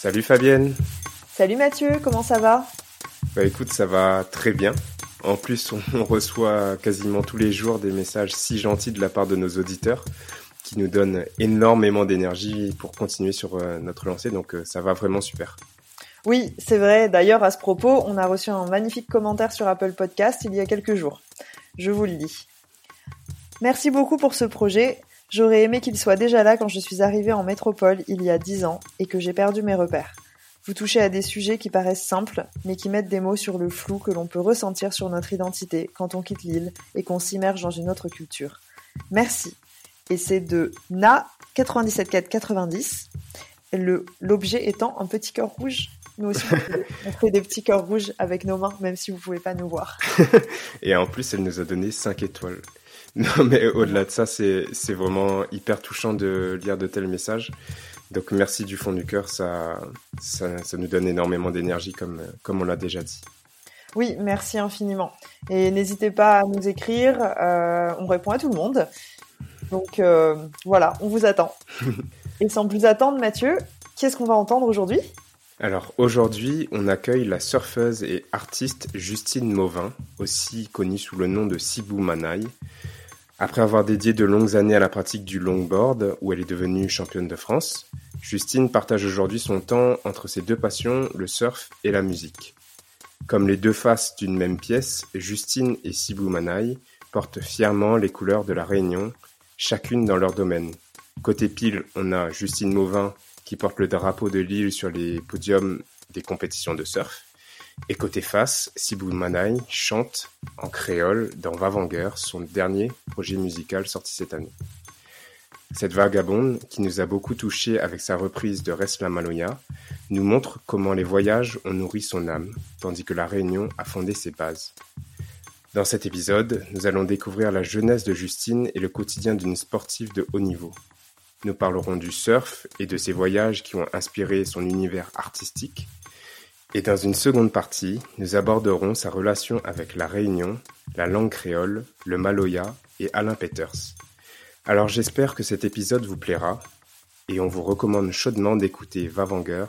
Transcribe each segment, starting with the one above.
Salut Fabienne Salut Mathieu, comment ça va? Bah écoute, ça va très bien. En plus, on reçoit quasiment tous les jours des messages si gentils de la part de nos auditeurs qui nous donnent énormément d'énergie pour continuer sur euh, notre lancée, donc euh, ça va vraiment super. Oui, c'est vrai. D'ailleurs, à ce propos, on a reçu un magnifique commentaire sur Apple Podcast il y a quelques jours. Je vous le dis. Merci beaucoup pour ce projet. J'aurais aimé qu'il soit déjà là quand je suis arrivée en métropole il y a dix ans et que j'ai perdu mes repères. Vous touchez à des sujets qui paraissent simples, mais qui mettent des mots sur le flou que l'on peut ressentir sur notre identité quand on quitte l'île et qu'on s'immerge dans une autre culture. Merci. Et c'est de Na 97490. Le, l'objet étant un petit cœur rouge. Nous aussi, on fait, des petits cœurs rouges avec nos mains, même si vous pouvez pas nous voir. Et en plus, elle nous a donné 5 étoiles. Non, mais au-delà de ça, c'est vraiment hyper touchant de lire de tels messages. Donc merci du fond du cœur, ça, ça, ça nous donne énormément d'énergie comme, comme on l'a déjà dit. Oui, merci infiniment. Et n'hésitez pas à nous écrire, euh, on répond à tout le monde. Donc euh, voilà, on vous attend. Et sans plus attendre, Mathieu, qu'est-ce qu'on va entendre aujourd'hui? Alors aujourd'hui, on accueille la surfeuse et artiste Justine Mauvin, aussi connue sous le nom de Sibou Manaï. Après avoir dédié de longues années à la pratique du longboard, où elle est devenue championne de France, Justine partage aujourd'hui son temps entre ses deux passions, le surf et la musique. Comme les deux faces d'une même pièce, Justine et Sibou Manaï portent fièrement les couleurs de la Réunion, chacune dans leur domaine. Côté pile, on a Justine Mauvin qui porte le drapeau de l'île sur les podiums des compétitions de surf. Et côté face, Sibou Manaï chante en créole dans Vavanger, son dernier projet musical sorti cette année. Cette vagabonde, qui nous a beaucoup touchés avec sa reprise de Res la Maloya, nous montre comment les voyages ont nourri son âme, tandis que la Réunion a fondé ses bases. Dans cet épisode, nous allons découvrir la jeunesse de Justine et le quotidien d'une sportive de haut niveau. Nous parlerons du surf et de ses voyages qui ont inspiré son univers artistique. Et dans une seconde partie, nous aborderons sa relation avec la Réunion, la langue créole, le Maloya et Alain Peters. Alors j'espère que cet épisode vous plaira et on vous recommande chaudement d'écouter Vavanger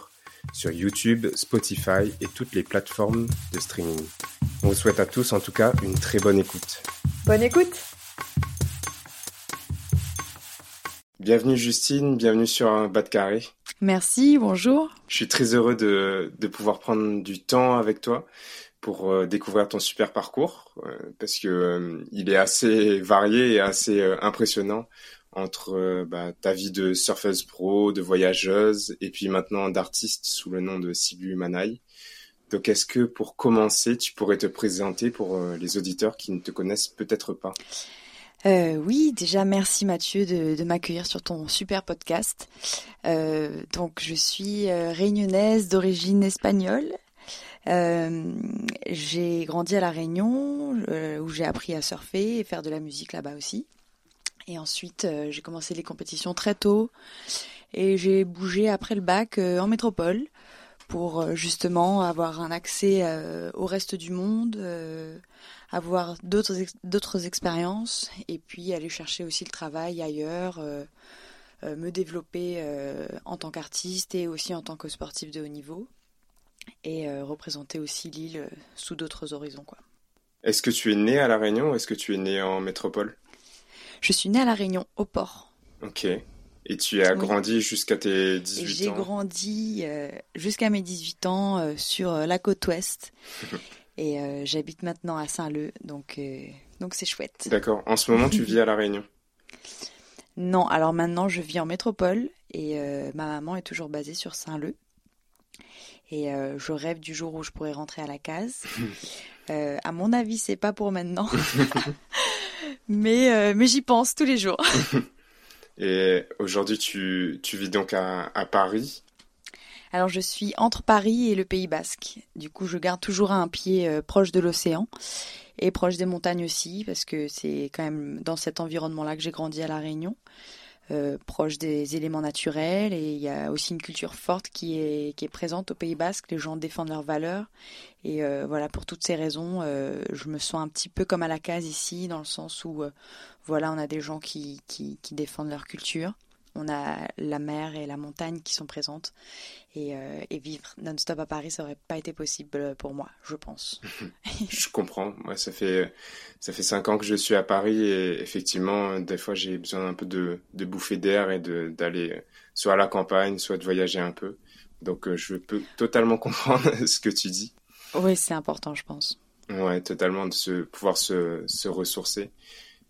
sur YouTube, Spotify et toutes les plateformes de streaming. On vous souhaite à tous en tout cas une très bonne écoute. Bonne écoute Bienvenue Justine, bienvenue sur un bas de carré. Merci, bonjour. Je suis très heureux de, de pouvoir prendre du temps avec toi pour euh, découvrir ton super parcours euh, parce que euh, il est assez varié et assez impressionnant entre bah, ta vie de surfeuse pro, de voyageuse et puis maintenant d'artiste sous le nom de Sibu Manaï. Donc est-ce que pour commencer, tu pourrais te présenter pour les auditeurs qui ne te connaissent peut-être pas? Euh, oui, déjà merci Mathieu de, m'accueillir sur ton super podcast. Euh, donc je suis euh, réunionnaise d'origine espagnole. J'ai grandi à La Réunion où j'ai appris à surfer et faire de la musique là-bas aussi. Et ensuite j'ai commencé les compétitions très tôt et j'ai bougé après le bac en métropole pour justement avoir un accès au reste du monde, avoir d'autres d'autres expériences et puis aller chercher aussi le travail ailleurs, euh, euh, me développer euh, en tant qu'artiste et aussi en tant que sportif de haut niveau et représenter aussi l'île sous d'autres horizons quoi. Est-ce que tu es né à La Réunion ou est-ce que tu es né en métropole? Je suis née à La Réunion, au port. Ok. Et tu as Oui. grandi jusqu'à tes Et 18 j'ai ans? grandi euh, jusqu'à mes 18 ans euh, sur euh, la côte ouest. Et euh, j'habite maintenant à Saint-Leu, donc euh, donc c'est chouette. D'accord. En ce moment, tu vis à La Réunion? Non, alors maintenant je vis en métropole et euh, ma maman est toujours basée sur Saint-Leu. Et je rêve du jour où je pourrai rentrer à la case. À mon avis, c'est pas pour maintenant. mais mais j'y pense tous les jours. Et aujourd'hui, tu, tu vis donc à, à Paris. Alors je suis entre Paris et le Pays Basque. Du coup, je garde toujours un pied euh, proche de l'océan et proche des montagnes aussi, parce que c'est quand même dans cet environnement-là que j'ai grandi à La Réunion. Euh, proche des éléments naturels et il y a aussi une culture forte qui est, présente au Pays Basque. Les gens défendent leurs valeurs et euh, voilà pour toutes ces raisons, je me sens un petit peu comme à la case ici dans le sens où voilà on a des gens qui défendent leur culture on a la mer et la montagne qui sont présentes. Et, euh, vivre non-stop à Paris, ça aurait pas été possible pour moi, je pense. je comprends. Moi, ça fait ça fait cinq ans que je suis à Paris et effectivement, des fois, j'ai besoin un peu de, de bouffer d'air et d'aller soit à la campagne, soit de voyager un peu. Donc, euh, je peux totalement comprendre ce que tu dis. Oui, c'est important, je pense. Ouais, totalement de se pouvoir se, se ressourcer.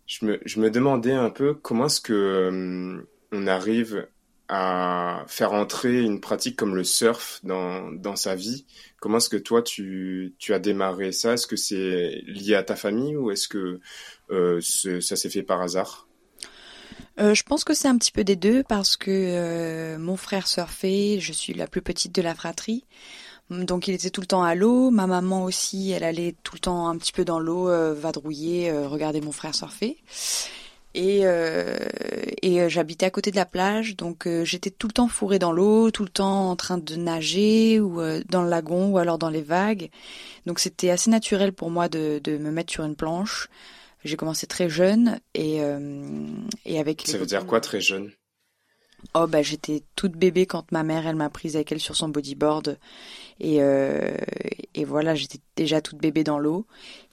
Je me, je me demandais un peu comment est-ce que hum, on arrive à faire entrer une pratique comme le surf dans, dans sa vie. Comment est-ce que toi, tu, tu as démarré ça? Est-ce que c'est lié à ta famille ou est-ce que euh, ça s'est fait par hasard? Euh, je pense que c'est un petit peu des deux parce que euh, mon frère surfait, je suis la plus petite de la fratrie. Donc il était tout le temps à l'eau, ma maman aussi, elle allait tout le temps un petit peu dans l'eau, vadrouiller, regarder mon frère surfer. Et, euh, et euh, j'habitais à côté de la plage, donc euh, j'étais tout le temps fourrée dans l'eau, tout le temps en train de nager ou dans le lagon ou alors dans les vagues. Donc c'était assez naturel pour moi de, de me mettre sur une planche. J'ai commencé très jeune et, et avec. Ça veut dire quoi très jeune? Oh bah j'étais toute bébé quand ma mère elle m'a prise avec elle sur son bodyboard et, euh, et voilà j'étais déjà toute bébé dans l'eau.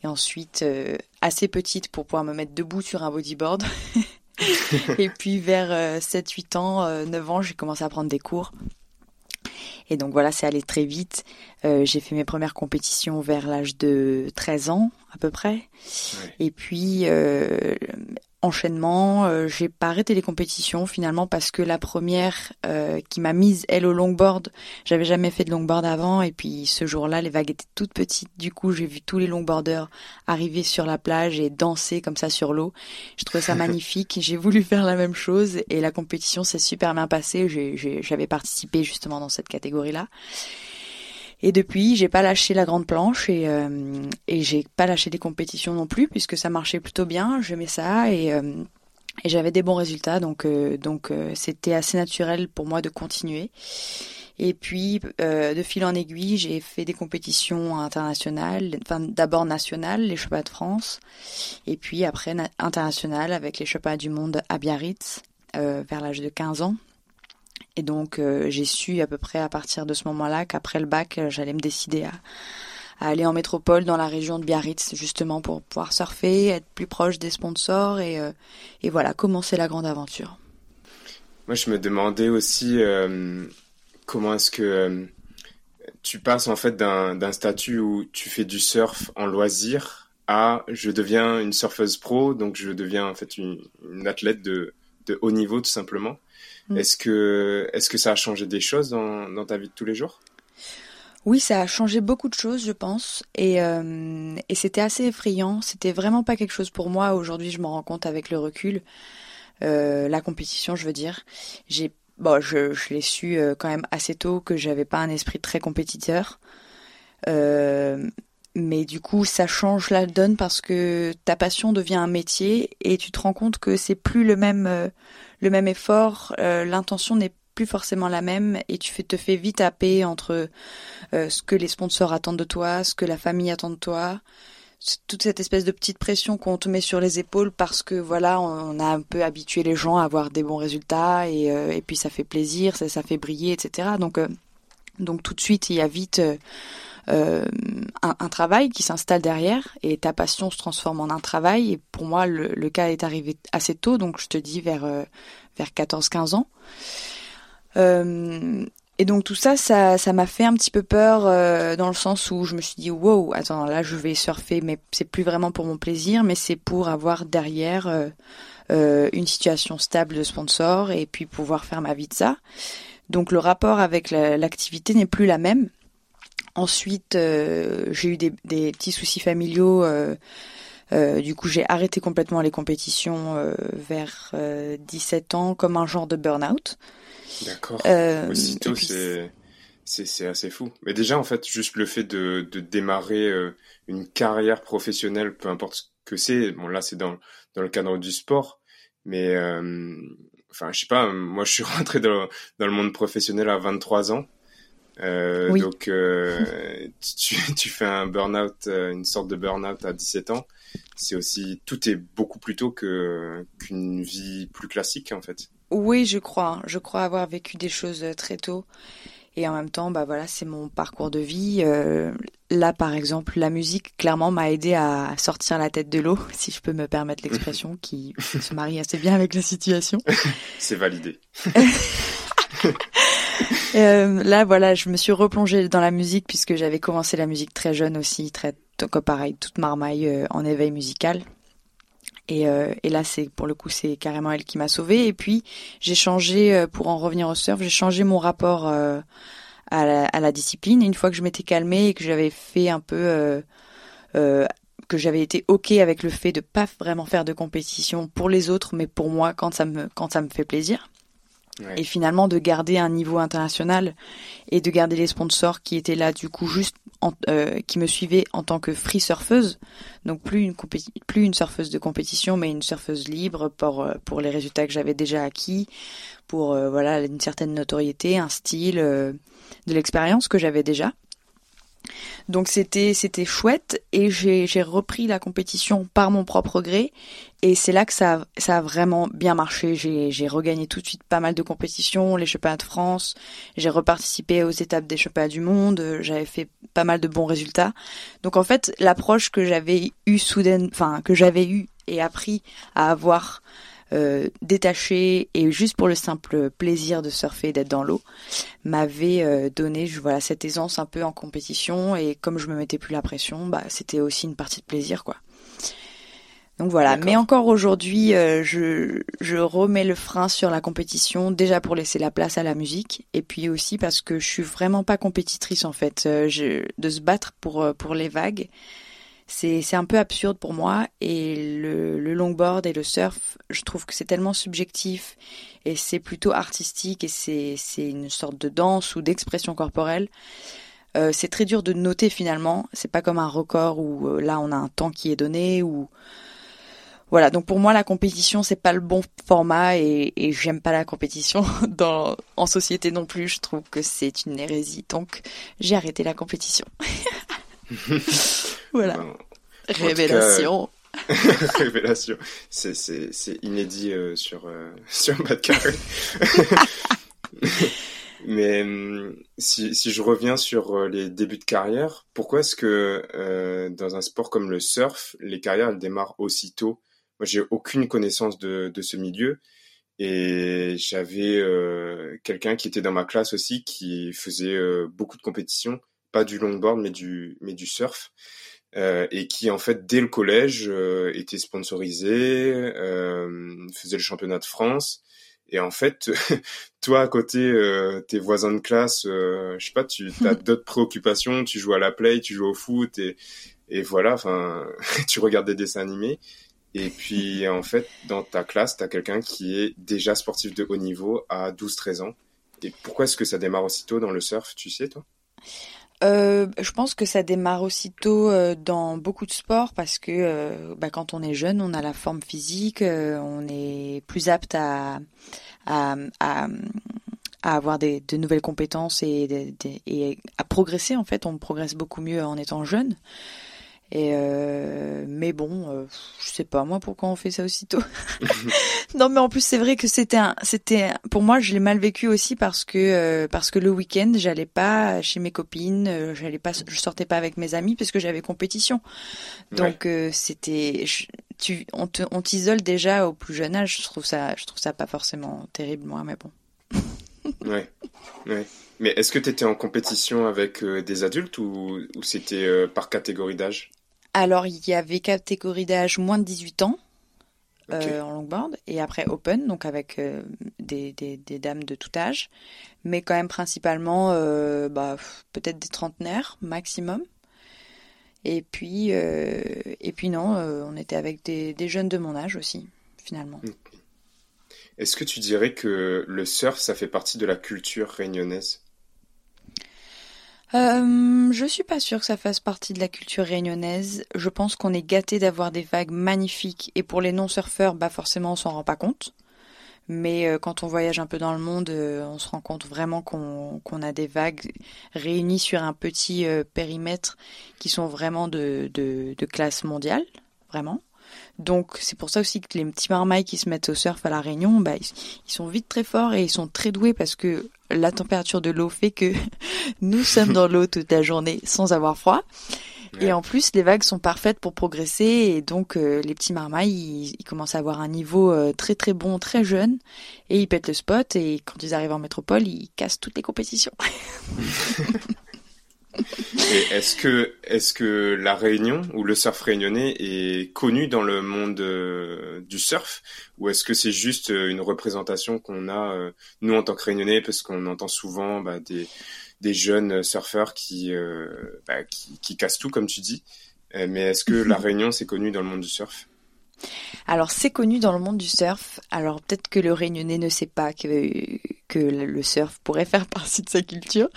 Et ensuite euh, assez petite pour pouvoir me mettre debout sur un bodyboard. Et puis vers 7-8 euh, ans 9 ans j'ai commencé à prendre des cours. Et donc voilà c'est allé très vite. J'ai fait mes premières compétitions vers l'âge de 13 ans à peu près. Et puis enchaînement. Euh, j'ai pas arrêté les compétitions finalement parce que la première euh, qui m'a mise elle au longboard, j'avais jamais fait de longboard avant et puis ce jour-là les vagues étaient toutes petites. Du coup j'ai vu tous les longboarders arriver sur la plage et danser comme ça sur l'eau. Je trouvais ça magnifique. J'ai voulu faire la même chose et la compétition s'est super bien passée. J'avais participé justement dans cette catégorie-là. Et depuis, j'ai pas lâché la grande planche et, euh, et j'ai pas lâché des compétitions non plus puisque ça marchait plutôt bien. J'aimais ça et, euh, et j'avais des bons résultats. Donc, euh, donc c'était assez naturel pour moi de continuer. Et puis, de fil en aiguille, j'ai fait des compétitions internationales, enfin d'abord nationales, les championnats de France, et puis après internationales avec les championnats du monde à Biarritz, vers l'âge de 15 ans. Et donc euh, j'ai su à peu près à partir de ce moment-là qu'après le bac, euh, j'allais me décider à, aller en métropole dans la région de Biarritz justement pour pouvoir surfer, être plus proche des sponsors et, euh, voilà, commencer la grande aventure. Moi je me demandais aussi comment est-ce que tu passes en fait d'un statut où tu fais du surf en loisir à je deviens une surfeuse pro, donc je deviens en fait une, athlète de haut niveau tout simplement. Mm. Est-ce que, est-ce que ça a changé des choses dans, dans ta vie de tous les jours? Oui, ça a changé beaucoup de choses, je pense, et, euh, et c'était assez effrayant. C'était vraiment pas quelque chose pour moi. Aujourd'hui, je m'en rends compte avec le recul. Euh, la compétition, je veux dire, j'ai, bon, je, je l'ai su euh, quand même assez tôt que j'avais pas un esprit très compétiteur. Mais du coup, ça change la donne parce que ta passion devient un métier et tu te rends compte que c'est plus le même le même effort, euh, l'intention n'est plus forcément la même et tu te fais vite happer entre euh, ce que les sponsors attendent de toi, ce que la famille attend de toi, toute cette espèce de petite pression qu'on te met sur les épaules parce que voilà, on a un peu habitué les gens à avoir des bons résultats et, et puis ça fait plaisir, ça, ça fait briller, etc. Donc donc tout de suite, il y a vite euh, un, travail qui s'installe derrière et ta passion se transforme en un travail. Et pour moi, le, cas est arrivé assez tôt, donc je te dis vers, euh, vers 14-15 ans. Euh, et donc tout ça, ça, ça m'a fait un petit peu peur dans le sens où je me suis dit wow, attends, là je vais surfer, mais c'est plus vraiment pour mon plaisir, mais c'est pour avoir derrière une situation stable de sponsor et puis pouvoir faire ma vie de ça. Donc le rapport avec l'activité n'est plus la même. Ensuite, euh, j'ai eu des, petits soucis familiaux euh, du coup, j'ai arrêté complètement les compétitions vers 17 ans comme un genre de burn-out. D'accord. Aussitôt, c'est c'est assez fou. Mais déjà, en fait, juste le fait de, de démarrer une carrière professionnelle, peu importe ce que c'est, bon là, c'est dans, dans le cadre du sport, mais enfin, je sais pas, moi, je suis rentré dans, dans le monde professionnel à 23 ans. Euh, Donc, euh, tu, tu, fais un burn-out, euh, une sorte de burn-out à 17 ans. C'est aussi, tout est beaucoup plus tôt que qu'une vie plus classique, en fait. Oui, je crois. Je crois avoir vécu des choses très tôt. Et en même temps, bah voilà, c'est mon parcours de vie. Euh, là, par exemple, la musique, clairement, m'a aidé à sortir la tête de l'eau, si je peux me permettre l'expression, qui se marie assez bien avec la situation. c'est validé. Euh, là, voilà, je me suis replongée dans la musique puisque j'avais commencé la musique très jeune aussi, très donc pareil, toute marmaille euh, en éveil musical. Et, euh, et là, c'est pour le coup, c'est carrément elle qui m'a sauvée. Et puis, j'ai changé, pour en revenir au surf, j'ai changé mon rapport à la, discipline. Une fois que je m'étais calmée et que j'avais fait un peu que j'avais été ok avec le fait de pas vraiment faire de compétition pour les autres, mais pour moi quand ça me quand ça me fait plaisir et finalement de garder un niveau international et de garder les sponsors qui étaient là du coup juste euh, qui me suivaient en tant que free surfeuse. Donc plus une plus une surfeuse de compétition mais une surfeuse libre pour euh, pour les résultats que j'avais déjà acquis pour euh, voilà une certaine notoriété un style de l'expérience que j'avais déjà donc c'était c'était chouette et j'ai repris la compétition par mon propre gré et c'est là que ça ça a vraiment bien marché. J'ai regagné tout de suite pas mal de compétitions, les championnats de France, j'ai reparticipé aux étapes des championnats du monde, j'avais fait pas mal de bons résultats. Donc en fait, l'approche que j'avais eu soudain enfin que j'avais eu et appris à avoir euh, détaché et juste pour le simple plaisir de surfer et d'être dans l'eau m'avait euh, donné voilà cette aisance un peu en compétition. Et comme je me mettais plus la pression bah c'était aussi une partie de plaisir quoi. Donc voilà. Mais encore aujourd'hui euh, je je remets le frein sur la compétition déjà pour laisser la place à la musique. Et puis aussi parce que je suis vraiment pas compétitrice en fait. Je, de se battre pour pour les vagues c'est un peu absurde pour moi et le, le, longboard et le surf, je trouve que c'est tellement subjectif et c'est plutôt artistique et c'est une sorte de danse ou d'expression corporelle. Euh, c'est très dur de noter finalement. C'est pas comme un record où euh, là on a un temps qui est donné ou voilà. Donc pour moi la compétition c'est pas le bon format et, et j'aime pas la compétition dans en société non plus. Je trouve que c'est une hérésie. Donc j'ai arrêté la compétition. voilà. Révélation. Révélation. C'est, c'est, c'est inédit euh, sur, euh, sur Bad Carré. Mais hum, si, si je reviens sur euh, les débuts de carrière, pourquoi est-ce que euh, dans un sport comme le surf, les carrières elles démarrent aussitôt? Moi, j'ai aucune connaissance de, de ce milieu et j'avais euh, quelqu'un qui était dans ma classe aussi qui faisait beaucoup de compétitions pas du longboard mais du mais du surf euh, et qui en fait dès le collège euh, était sponsorisé, euh, faisait le championnat de France. Et en fait toi à côté euh, tes voisins de classe, je sais pas, tu as d'autres préoccupations, tu joues à la play, tu joues au foot et et voilà, enfin tu regardes des dessins animés. Et puis en fait dans ta classe tu as quelqu'un qui est déjà sportif de haut niveau à 12-13 ans. Et pourquoi est-ce que ça démarre aussitôt dans le surf, tu sais toi? Euh, je pense que ça démarre aussitôt euh, dans beaucoup de sports parce que euh, bah, quand on est jeune, on a la forme physique, euh, on est plus apte à, à, à, à avoir des, de nouvelles compétences et, et à progresser. En fait, on progresse beaucoup mieux en étant jeune. Et euh, mais bon, euh, je sais pas moi pourquoi on fait ça aussitôt? non mais en plus c'est vrai que c'était un, c'était pour moi je l'ai mal vécu aussi parce que euh, parce que le week-end j'allais pas chez mes copines, euh, j'allais pas, je sortais pas avec mes amis parce que j'avais compétition. Donc c'était, tu, on te, on t'isole déjà au plus jeune âge. Je trouve ça, je trouve ça pas forcément terrible moi, mais bon. ouais, ouais. Mais est-ce que tu étais en compétition avec des adultes ou, ou c'était par catégorie d'âge? Alors, il y avait catégorie d'âge moins de 18 ans euh, en longboard et après open, donc avec euh, des, des, des, dames de tout âge, mais quand même principalement euh, bah, peut-être des trentenaires maximum. Et puis, et puis non, on était avec des, des, jeunes de mon âge aussi, finalement. Est-ce que tu dirais que le surf, ça fait partie de la culture réunionnaise? Euh, je suis pas sûre que ça fasse partie de la culture réunionnaise. Je pense qu'on est gâté d'avoir des vagues magnifiques et pour les non-surfeurs, bah forcément on s'en rend pas compte. Mais euh, quand on voyage un peu dans le monde, euh, on se rend compte vraiment qu'on a des vagues réunies sur un petit euh, périmètre qui sont vraiment de, classe mondiale, vraiment. Donc c'est pour ça aussi que les petits marmailles qui se mettent au surf à la Réunion, bah, ils, sont vite très forts et ils sont très doués parce que la température de l'eau fait que nous sommes dans l'eau toute la journée sans avoir froid. Et en plus, les vagues sont parfaites pour progresser et donc euh, les petits marmailles, ils, commencent à avoir un niveau euh, très très bon, très jeune et ils pètent le spot et quand ils arrivent en métropole, ils cassent toutes les compétitions. est-ce que, est-ce que la Réunion ou le surf réunionnais est connu dans le monde euh, du surf? Ou est-ce que c'est juste euh, une représentation qu'on a euh, nous en tant que Réunionnais parce qu'on entend souvent bah, des, des jeunes surfeurs qui, bah, qui, qui cassent tout comme tu dis. Mais est-ce que la Réunion c'est connu dans le monde du surf? Alors c'est connu dans le monde du surf. Alors peut-être que le Réunionnais ne sait pas que, que le surf pourrait faire partie de sa culture,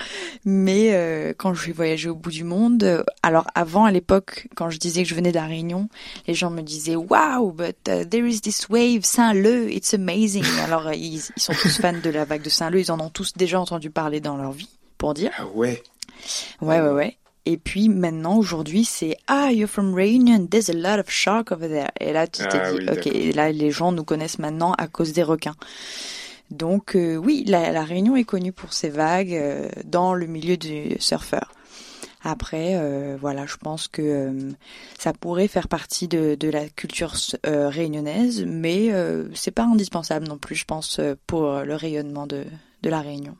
mais euh, quand je vais voyager au bout du monde, euh, alors avant à l'époque quand je disais que je venais de la Réunion, les gens me disaient wow, but uh, there is this wave Saint-Leu, it's amazing. Alors ils, ils sont tous fans de la vague de Saint-Leu, ils en ont tous déjà entendu parler dans leur vie, pour dire. Ah ouais. Ouais ouais ouais. Et puis maintenant, aujourd'hui, c'est Ah, you're from Réunion, there's a lot of shark over there. Et là, tu t'es ah dit, ok, là, les gens nous connaissent maintenant à cause des requins. Donc euh, oui, la, Réunion est connue pour ses vagues euh, dans le milieu du surfeur. Après, euh, voilà, je pense que ça pourrait faire partie de, la culture réunionnaise, mais c'est pas indispensable non plus, je pense, pour le rayonnement de, la Réunion.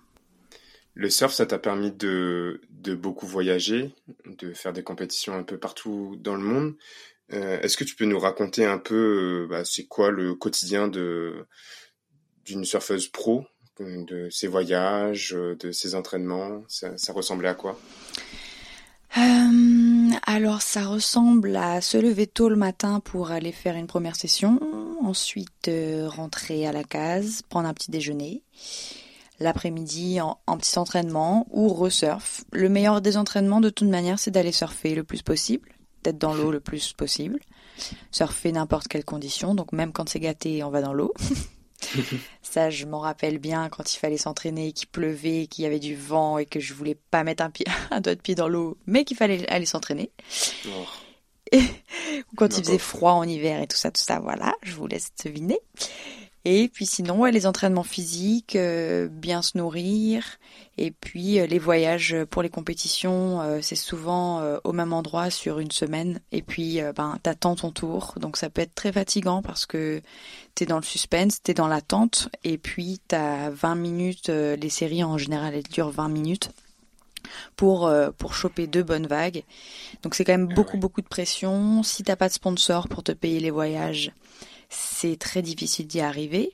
Le surf, ça t'a permis de, beaucoup voyager, de faire des compétitions un peu partout dans le monde. Est-ce que tu peux nous raconter un peu, bah, c'est quoi le quotidien de d'une surfeuse pro, de ses voyages, de ses entraînements Ça, ressemblait à quoi? Euh, alors ça ressemble à se lever tôt le matin pour aller faire une première session, ensuite rentrer à la case, prendre un petit déjeuner, l'après-midi en, petit entraînement ou resurf. Le meilleur des entraînements de toute manière c'est d'aller surfer le plus possible, d'être dans l'eau le plus possible, surfer n'importe quelle condition, donc même quand c'est gâté on va dans l'eau. Ça, je m'en rappelle bien quand il fallait s'entraîner, qu'il pleuvait, qu'il y avait du vent et que je voulais pas mettre un, pied, un doigt de pied dans l'eau, mais qu'il fallait aller s'entraîner. Oh. ou quand il faisait froid en hiver et tout ça, tout ça, voilà, je vous laisse deviner. Et puis sinon, les entraînements physiques, euh, bien se nourrir, et puis euh, les voyages pour les compétitions, euh, c'est souvent au même endroit sur une semaine, et puis ben t'attends ton tour, donc ça peut être très fatigant parce que t'es dans le suspense, t'es dans l'attente, et puis t'as 20 minutes, les séries en général elles durent 20 minutes pour pour choper deux bonnes vagues. Donc c'est quand même beaucoup beaucoup de pression. Si t'as pas de sponsor pour te payer les voyages, c'est très difficile d'y arriver,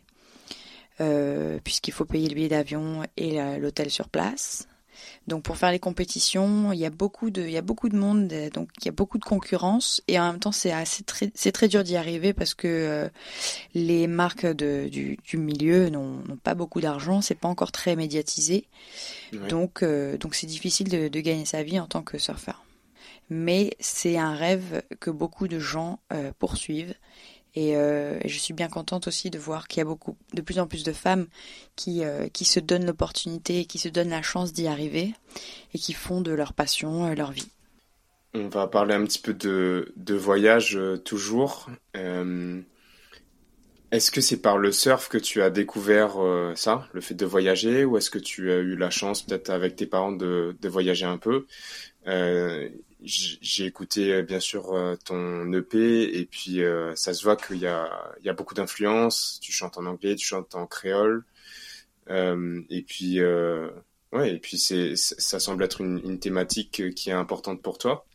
euh, puisqu'il faut payer le billet d'avion et l'hôtel sur place. Donc pour faire les compétitions, il y a beaucoup de, il y a beaucoup de monde, donc il y a beaucoup de concurrence et en même temps c'est assez très, c'est très dur d'y arriver parce que euh, les marques de, du, du milieu n'ont pas beaucoup d'argent, c'est pas encore très médiatisé, donc euh, donc c'est difficile de, de, gagner sa vie en tant que surfeur. Mais c'est un rêve que beaucoup de gens poursuivent euh, et, je suis bien contente aussi de voir qu'il y a beaucoup, de plus en plus de femmes qui, euh, qui se donnent l'opportunité, qui se donnent la chance d'y arriver et qui font de leur passion euh, leur vie. On va parler un petit peu de, de voyage toujours. est-ce que c'est par le surf que tu as découvert ça, le fait de voyager, ou est-ce que tu as eu la chance peut-être avec tes parents de, de voyager un peu? J'ai écouté euh, bien sûr euh, ton EP et puis euh, ça se voit qu'il y a, beaucoup d'influence. Tu chantes en anglais, tu chantes en créole. et puis, ouais, et puis c'est, ça semble être une, une, thématique qui est importante pour toi.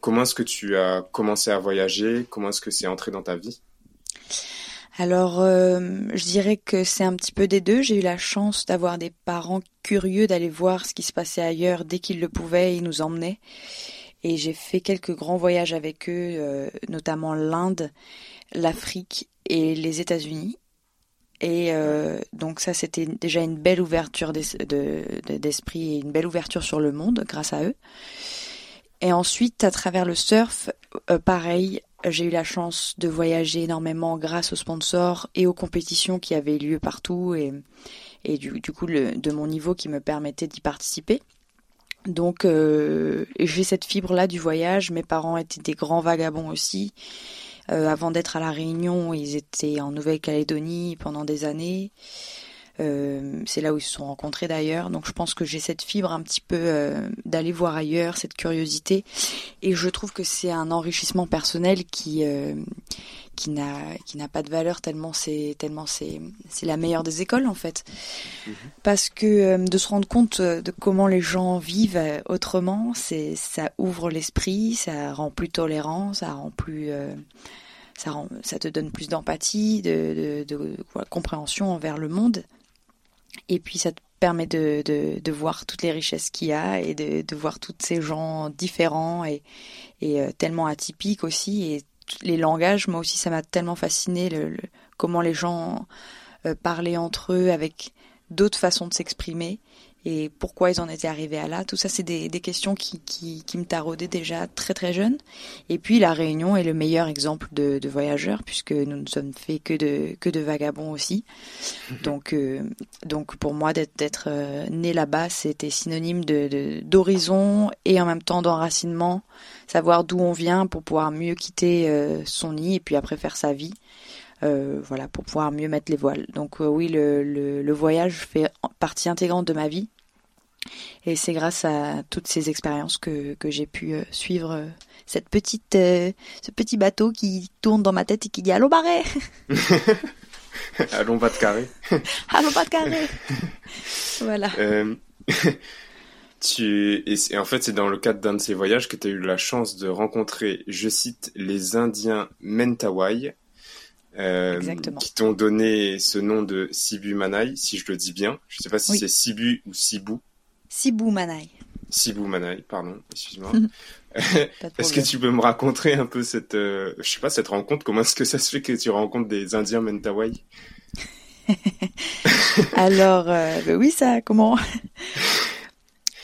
comment est-ce que tu as commencé à voyager? Comment est-ce que c'est entré dans ta vie? Alors, je dirais que c'est un petit peu des deux. J'ai eu la chance d'avoir des parents curieux d'aller voir ce qui se passait ailleurs dès qu'ils le pouvaient. Ils nous emmenaient. Et j'ai fait quelques grands voyages avec eux, notamment l'Inde, l'Afrique et les États-Unis. Et donc ça, c'était déjà une belle ouverture d'esprit et une belle ouverture sur le monde grâce à eux. Et ensuite, à travers le surf, pareil, j'ai eu la chance de voyager énormément grâce aux sponsors et aux compétitions qui avaient lieu partout et, et du, coup de mon niveau qui me permettait d'y participer. Donc euh, j'ai cette fibre-là du voyage. Mes parents étaient des grands vagabonds aussi. Euh, avant d'être à la Réunion, ils étaient en Nouvelle-Calédonie pendant des années. Euh, c'est là où ils se sont rencontrés d'ailleurs. Donc je pense que j'ai cette fibre un petit peu euh, d'aller voir ailleurs, cette curiosité. Et je trouve que c'est un enrichissement personnel qui euh, qui n'a qui n'a pas de valeur tellement c'est tellement c'est c'est la meilleure des écoles en fait. Mhm. Parce que de se rendre compte de comment les gens vivent autrement, c'est ça ouvre l'esprit, ça rend plus tolérant, ça rend plus ça, rend, ça te donne plus d'empathie, de, de, de, compréhension envers le monde. Et puis ça te permet de, de, de voir toutes les richesses qu'il y a et de, de voir tous ces gens différents et, et euh, tellement atypiques aussi. Et les langages, moi aussi, ça m'a tellement fasciné le, comment les gens euh, parlaient entre eux avec d'autres façons de s'exprimer et pourquoi ils en étaient arrivés à là? Tout ça, c'est des, des, questions qui, qui, qui, me taraudaient déjà très très jeune. Et puis la Réunion est le meilleur exemple de, de voyageurs puisque nous ne sommes faits que de que de vagabonds aussi. Donc euh, donc pour moi d'être euh, né là-bas, c'était synonyme de d'horizon et en même temps d'enracinement, savoir d'où on vient pour pouvoir mieux quitter euh, son nid et puis après faire sa vie. Euh, voilà, pour pouvoir mieux mettre les voiles. Donc oui, le, le, le, voyage fait partie intégrante de ma vie. Et c'est grâce à toutes ces expériences que, que j'ai pu euh, suivre euh, cette petite, euh, ce petit bateau qui tourne dans ma tête et qui dit Allons, barré Allons, pas de carré Allons, pas de carré Voilà. tu... Et, en fait, c'est dans le cadre d'un de ces voyages que tu as eu la chance de rencontrer, je cite, les Indiens Mentawai. qui t'ont donné ce nom de Sibu Manai, si je le dis bien. Je sais pas si c'est Sibu ou Sibu. Sibou Manaï. Sibou Manaï, pardon, excuse-moi. est-ce que tu peux me raconter un peu cette, euh, je sais pas, cette rencontre? Comment est-ce que ça se fait que tu rencontres des Indiens Mentawai? Alors, euh, bah oui, ça, comment?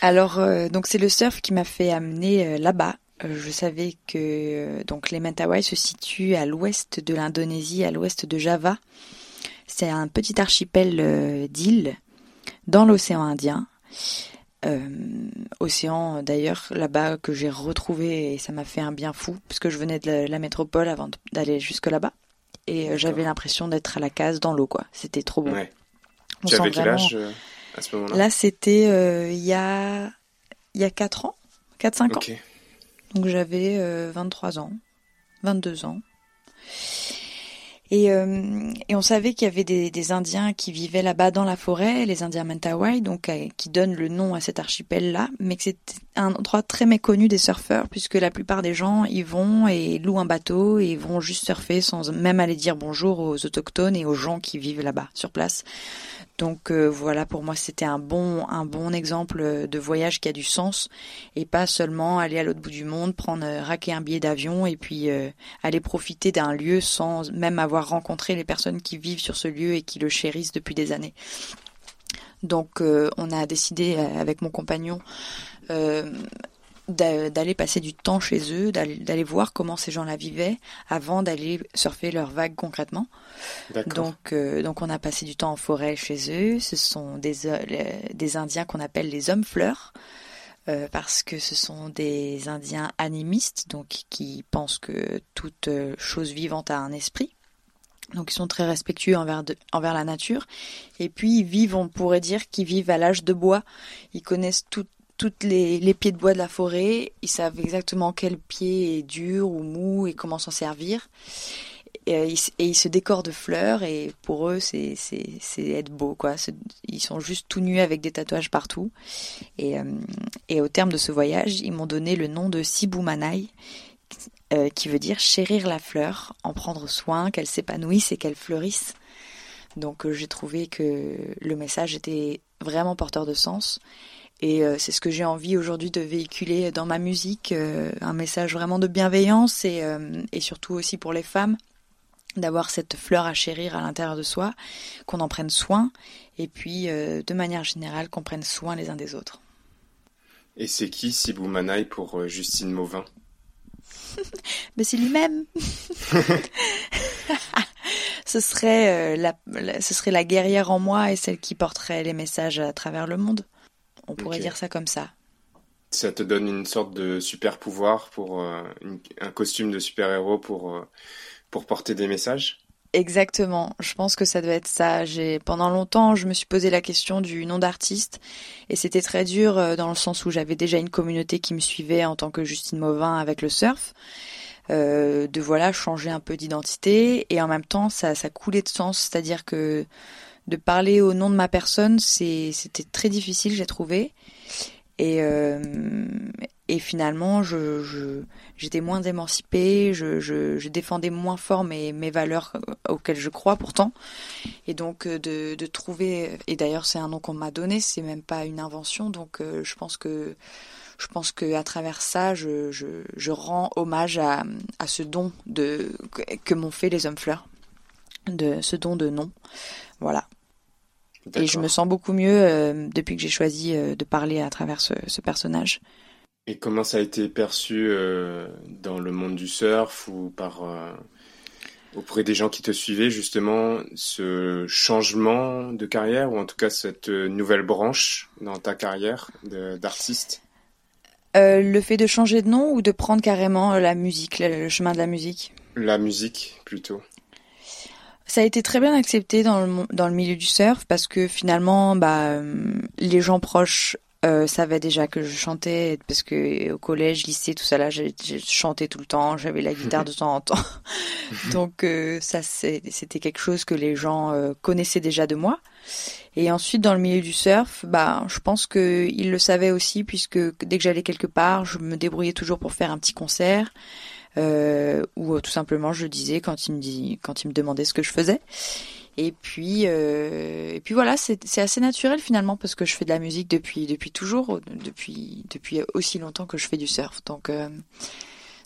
Alors, euh, donc c'est le surf qui m'a fait amener là-bas. je savais que donc les Mentawai se situent à l'ouest de l'Indonésie, à l'ouest de Java. C'est un petit archipel d'îles dans l'océan Indien. Euh, océan d'ailleurs là-bas que j'ai retrouvé et ça m'a fait un bien fou parce que je venais de la, métropole avant d'aller jusque là-bas et euh, j'avais l'impression d'être à la case dans l'eau quoi. C'était trop beau. tu avais quel âge euh, à ce moment-là? Là c'était il y a il y a 4 ans, 4 5 ans. Donc j'avais 23 ans, 22 ans. Et, euh, et on savait qu'il y avait des, Indiens qui vivaient là-bas dans la forêt, les Indiens Mentawai, donc euh, qui donnent le nom à cet archipel-là, mais que c'était un endroit très méconnu des surfeurs, puisque la plupart des gens y vont et louent un bateau et vont juste surfer sans même aller dire bonjour aux autochtones et aux gens qui vivent là-bas sur place. Donc euh, voilà, pour moi, c'était un bon, un bon exemple de voyage qui a du sens et pas seulement aller à l'autre bout du monde, prendre, euh, raquer un billet d'avion et puis euh, aller profiter d'un lieu sans même avoir rencontré les personnes qui vivent sur ce lieu et qui le chérissent depuis des années. Donc on a décidé avec mon compagnon d'aller passer du temps chez eux, d'aller voir comment ces gens-là vivaient avant d'aller surfer leurs vagues concrètement. Donc, euh, donc on a passé du temps en forêt chez eux. Ce sont des, euh, des Indiens qu'on appelle les hommes fleurs. Euh, parce que ce sont des Indiens animistes, donc qui pensent que toute chose vivante a un esprit. Donc ils sont très respectueux envers, envers la nature. Et puis ils vivent, on pourrait dire, qu'ils vivent à l'âge de bois. Ils connaissent tout, toutes les, pieds de bois de la forêt. Ils savent exactement quel pied est dur ou mou et comment s'en servir. Et, euh, ils, se décorent de fleurs et pour eux c'est être beau quoi. Ils sont juste tout nus avec des tatouages partout. Et, euh, et au terme de ce voyage, ils m'ont donné le nom de Siboumanai, euh, qui veut dire chérir la fleur, en prendre soin, qu'elle s'épanouisse et qu'elle fleurisse. Donc j'ai trouvé que le message était vraiment porteur de sens Et c'est ce que j'ai envie aujourd'hui de véhiculer dans ma musique, un message vraiment de bienveillance et, et surtout aussi pour les femmes d'avoir cette fleur à chérir à l'intérieur de soi, qu'on en prenne soin, et puis de manière générale qu'on prenne soin les uns des autres. Et c'est qui Sibou Manaï pour Justine Mauvin? Mais c'est lui-même ce serait, euh, la, ce serait la guerrière en moi et celle qui porterait les messages à travers le monde. On pourrait dire ça comme ça. Ça te donne une sorte de super pouvoir pour euh, un costume de super héros pour euh, pour porter des messages? Exactement. Je pense que ça doit être ça. J'ai pendant longtemps, je me suis posé la question du nom d'artiste et c'était très dur dans le sens où j'avais déjà une communauté qui me suivait en tant que Justine Mauvin avec le surf euh, de voilà changer un peu d'identité et en même temps ça, ça coulait de sens, c'est-à-dire que de parler au nom de ma personne, c'était très difficile, j'ai trouvé. Et, euh, finalement, je, j'étais moins émancipée, je, je, défendais moins fort mes, valeurs auxquelles je crois pourtant. Et donc euh, de, trouver, et d'ailleurs c'est un nom qu'on m'a donné, c'est même pas une invention, donc je pense que je pense que à travers ça, je, je, rends hommage à, ce don de, que m'ont fait les hommes fleurs, de ce don de nom. Voilà. Et je me sens beaucoup mieux euh, depuis que j'ai choisi euh, de parler à travers ce, ce, personnage. Et comment ça a été perçu euh, dans le monde du surf ou par auprès des gens qui te suivaient justement ce changement de carrière ou en tout cas cette nouvelle branche dans ta carrière d'artiste? Le fait de changer de nom ou de prendre carrément la musique, le, chemin de la musique? La musique, plutôt. Ça a été très bien accepté dans le, dans le milieu du surf parce que finalement, bah, euh, les gens proches euh, savaient déjà que je chantais parce que au collège, lycée, tout ça là, j'ai chanté tout le temps, j'avais la guitare de temps en temps. Donc ça, c'était quelque chose que les gens connaissaient déjà de moi. Et ensuite, dans le milieu du surf, bah, je pense qu'il le savait aussi, puisque dès que j'allais quelque part, je me débrouillais toujours pour faire un petit concert, euh, ou euh, tout simplement je disais quand il me dit, quand il me demandait ce que je faisais. Et puis, euh, et puis voilà, c'est assez naturel finalement parce que je fais de la musique depuis depuis toujours, depuis depuis aussi longtemps que je fais du surf. Donc euh,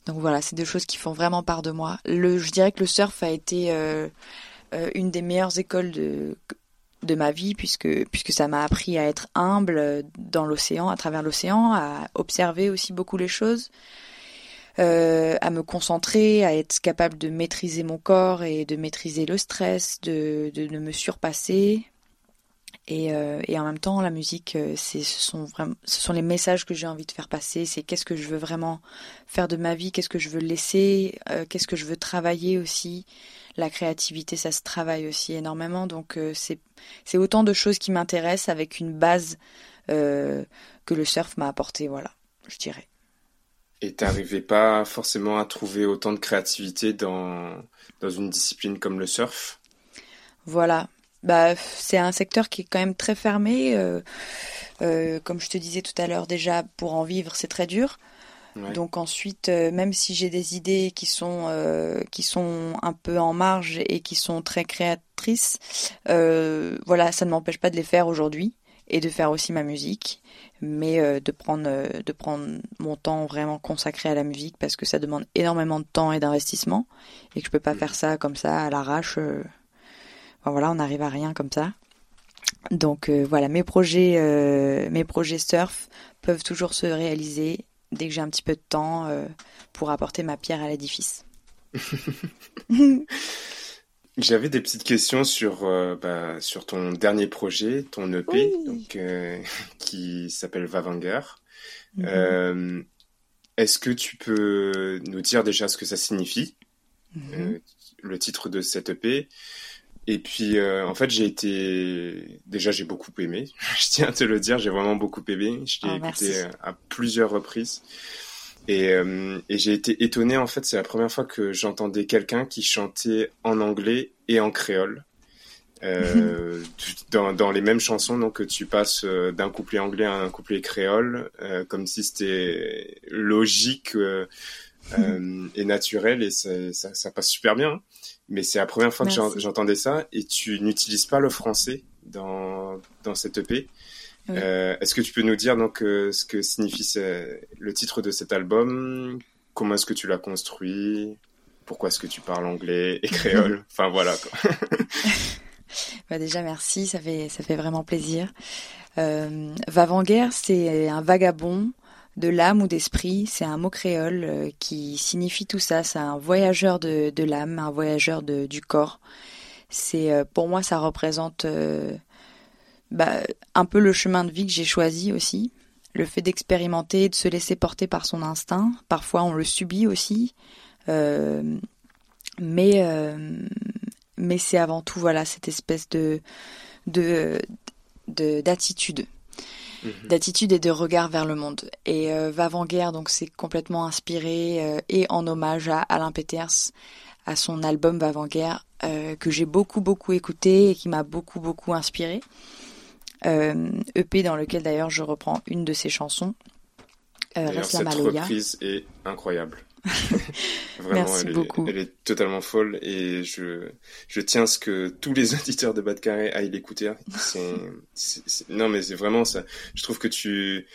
donc voilà, c'est deux choses qui font vraiment part de moi. Le, je dirais que le surf a été une des meilleures écoles de de ma vie puisque puisque ça m'a appris à être humble dans l'océan, à travers l'océan, à observer aussi beaucoup les choses, euh, à me concentrer, à être capable de maîtriser mon corps et de maîtriser le stress, de de, me surpasser. Et, euh, et, en même temps, la musique, euh, ce sont vraiment, ce sont les messages que j'ai envie de faire passer. C'est qu'est-ce que je veux vraiment faire de ma vie, qu'est-ce que je veux laisser, qu'est-ce que je veux travailler aussi la créativité, ça se travaille aussi énormément. Donc euh, c'est autant de choses qui m'intéressent avec une base euh, que le surf m'a apporté, voilà, je dirais. Et t'arrivais pas forcément à trouver autant de créativité dans dans une discipline comme le surf? Voilà, bah c'est un secteur qui est quand même très fermé. Euh, comme je te disais tout à l'heure, déjà pour en vivre, c'est très dur. Donc ensuite, euh, même si j'ai des idées qui sont euh, qui sont un peu en marge et qui sont très créatrices, euh, voilà, ça ne m'empêche pas de les faire aujourd'hui et de faire aussi ma musique, mais de prendre de prendre mon temps vraiment consacré à la musique parce que ça demande énormément de temps et d'investissement et que je peux pas faire ça comme ça à l'arrache. voilà, on n'arrive à rien comme ça. Donc voilà, mes projets, mes projets surf peuvent toujours se réaliser dès que j'ai un petit peu de temps euh, pour apporter ma pierre à l'édifice. J'avais des petites questions sur, euh, bah, sur ton dernier projet, ton EP, donc, euh, qui s'appelle Vavanger. Mhm. Est-ce que tu peux nous dire déjà ce que ça signifie, mhm. le titre de cet EP et puis, euh, en fait, j'ai été. Déjà, j'ai beaucoup aimé. je tiens à te le dire, j'ai vraiment beaucoup aimé. Je l'ai oh, écouté euh, à plusieurs reprises. Et, euh, et j'ai été étonné, en fait, c'est la première fois que j'entendais quelqu'un qui chantait en anglais et en créole. Euh, dans, dans, les mêmes chansons, donc que tu passes d'un couplet anglais à un couplet créole, comme si c'était logique et naturel, et ça, ça, ça, passe super bien. Mais c'est la première fois que j'entendais ça et tu n'utilises pas le français dans, dans cette EP. Est-ce que tu peux nous dire donc ce que signifie le titre de cet album? Comment est-ce que tu l'as construit? Pourquoi est-ce que tu parles anglais et créole? Enfin voilà. Quoi. bah déjà merci, ça fait ça fait vraiment plaisir. Euh, Vavanger, c'est un vagabond de l'âme ou d'esprit. C'est un mot créole euh, qui signifie tout ça. C'est un voyageur de, de l'âme, un voyageur de, du corps. C'est euh, pour moi, ça représente euh, bah, un peu le chemin de vie que j'ai choisi aussi. Le fait d'expérimenter, de se laisser porter par son instinct. Parfois, on le subit aussi. Euh, mais mais c'est avant tout voilà cette espèce de de d'attitude mhm. d'attitude et de regard vers le monde et euh, Va-Van-Guerre donc c'est complètement inspiré euh, et en hommage à Alain Peters à son album Va-Van-Guerre euh, que j'ai beaucoup beaucoup écouté et qui m'a beaucoup beaucoup inspiré EP dans lequel d'ailleurs je reprends une de ses chansons la cette reprise est incroyable Vraiment, Merci elle, beaucoup. Est, elle est totalement folle et je, je tiens à ce que tous les auditeurs de Carré aillent l'écouter. non, mais c'est vraiment ça. Je trouve que tu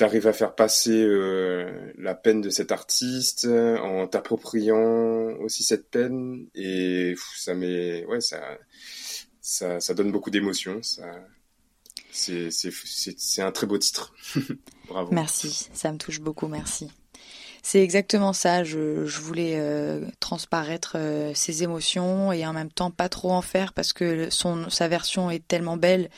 arrives à faire passer euh, la peine de cet artiste en t'appropriant aussi cette peine et ça met, ouais, ça, ça, ça donne beaucoup d'émotions. Ça, c'est, un très beau titre. Bravo. Merci, ça me touche beaucoup, merci. C'est exactement ça. Je, voulais euh, transparaître euh, ses émotions et en même temps pas trop en faire parce que son sa version est tellement belle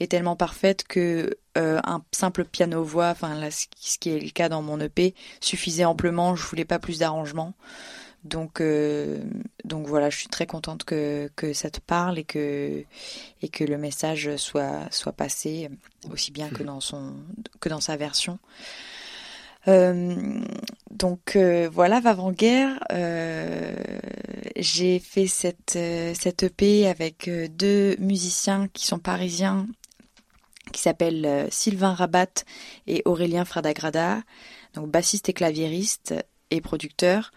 et tellement parfaite que euh, un simple piano voix, enfin ce qui est le cas dans mon EP, suffisait amplement. Je voulais pas plus d'arrangements. Donc, euh, donc voilà, je suis très contente que, que ça te parle et que, et que le message soit, soit passé aussi bien que dans, son, que dans sa version. Euh, donc euh, voilà, Vavant-Guerre, j'ai fait cette, cette EP avec deux musiciens qui sont parisiens, qui s'appellent Sylvain Rabat et Aurélien Fradagrada, donc bassiste et claviériste et producteur.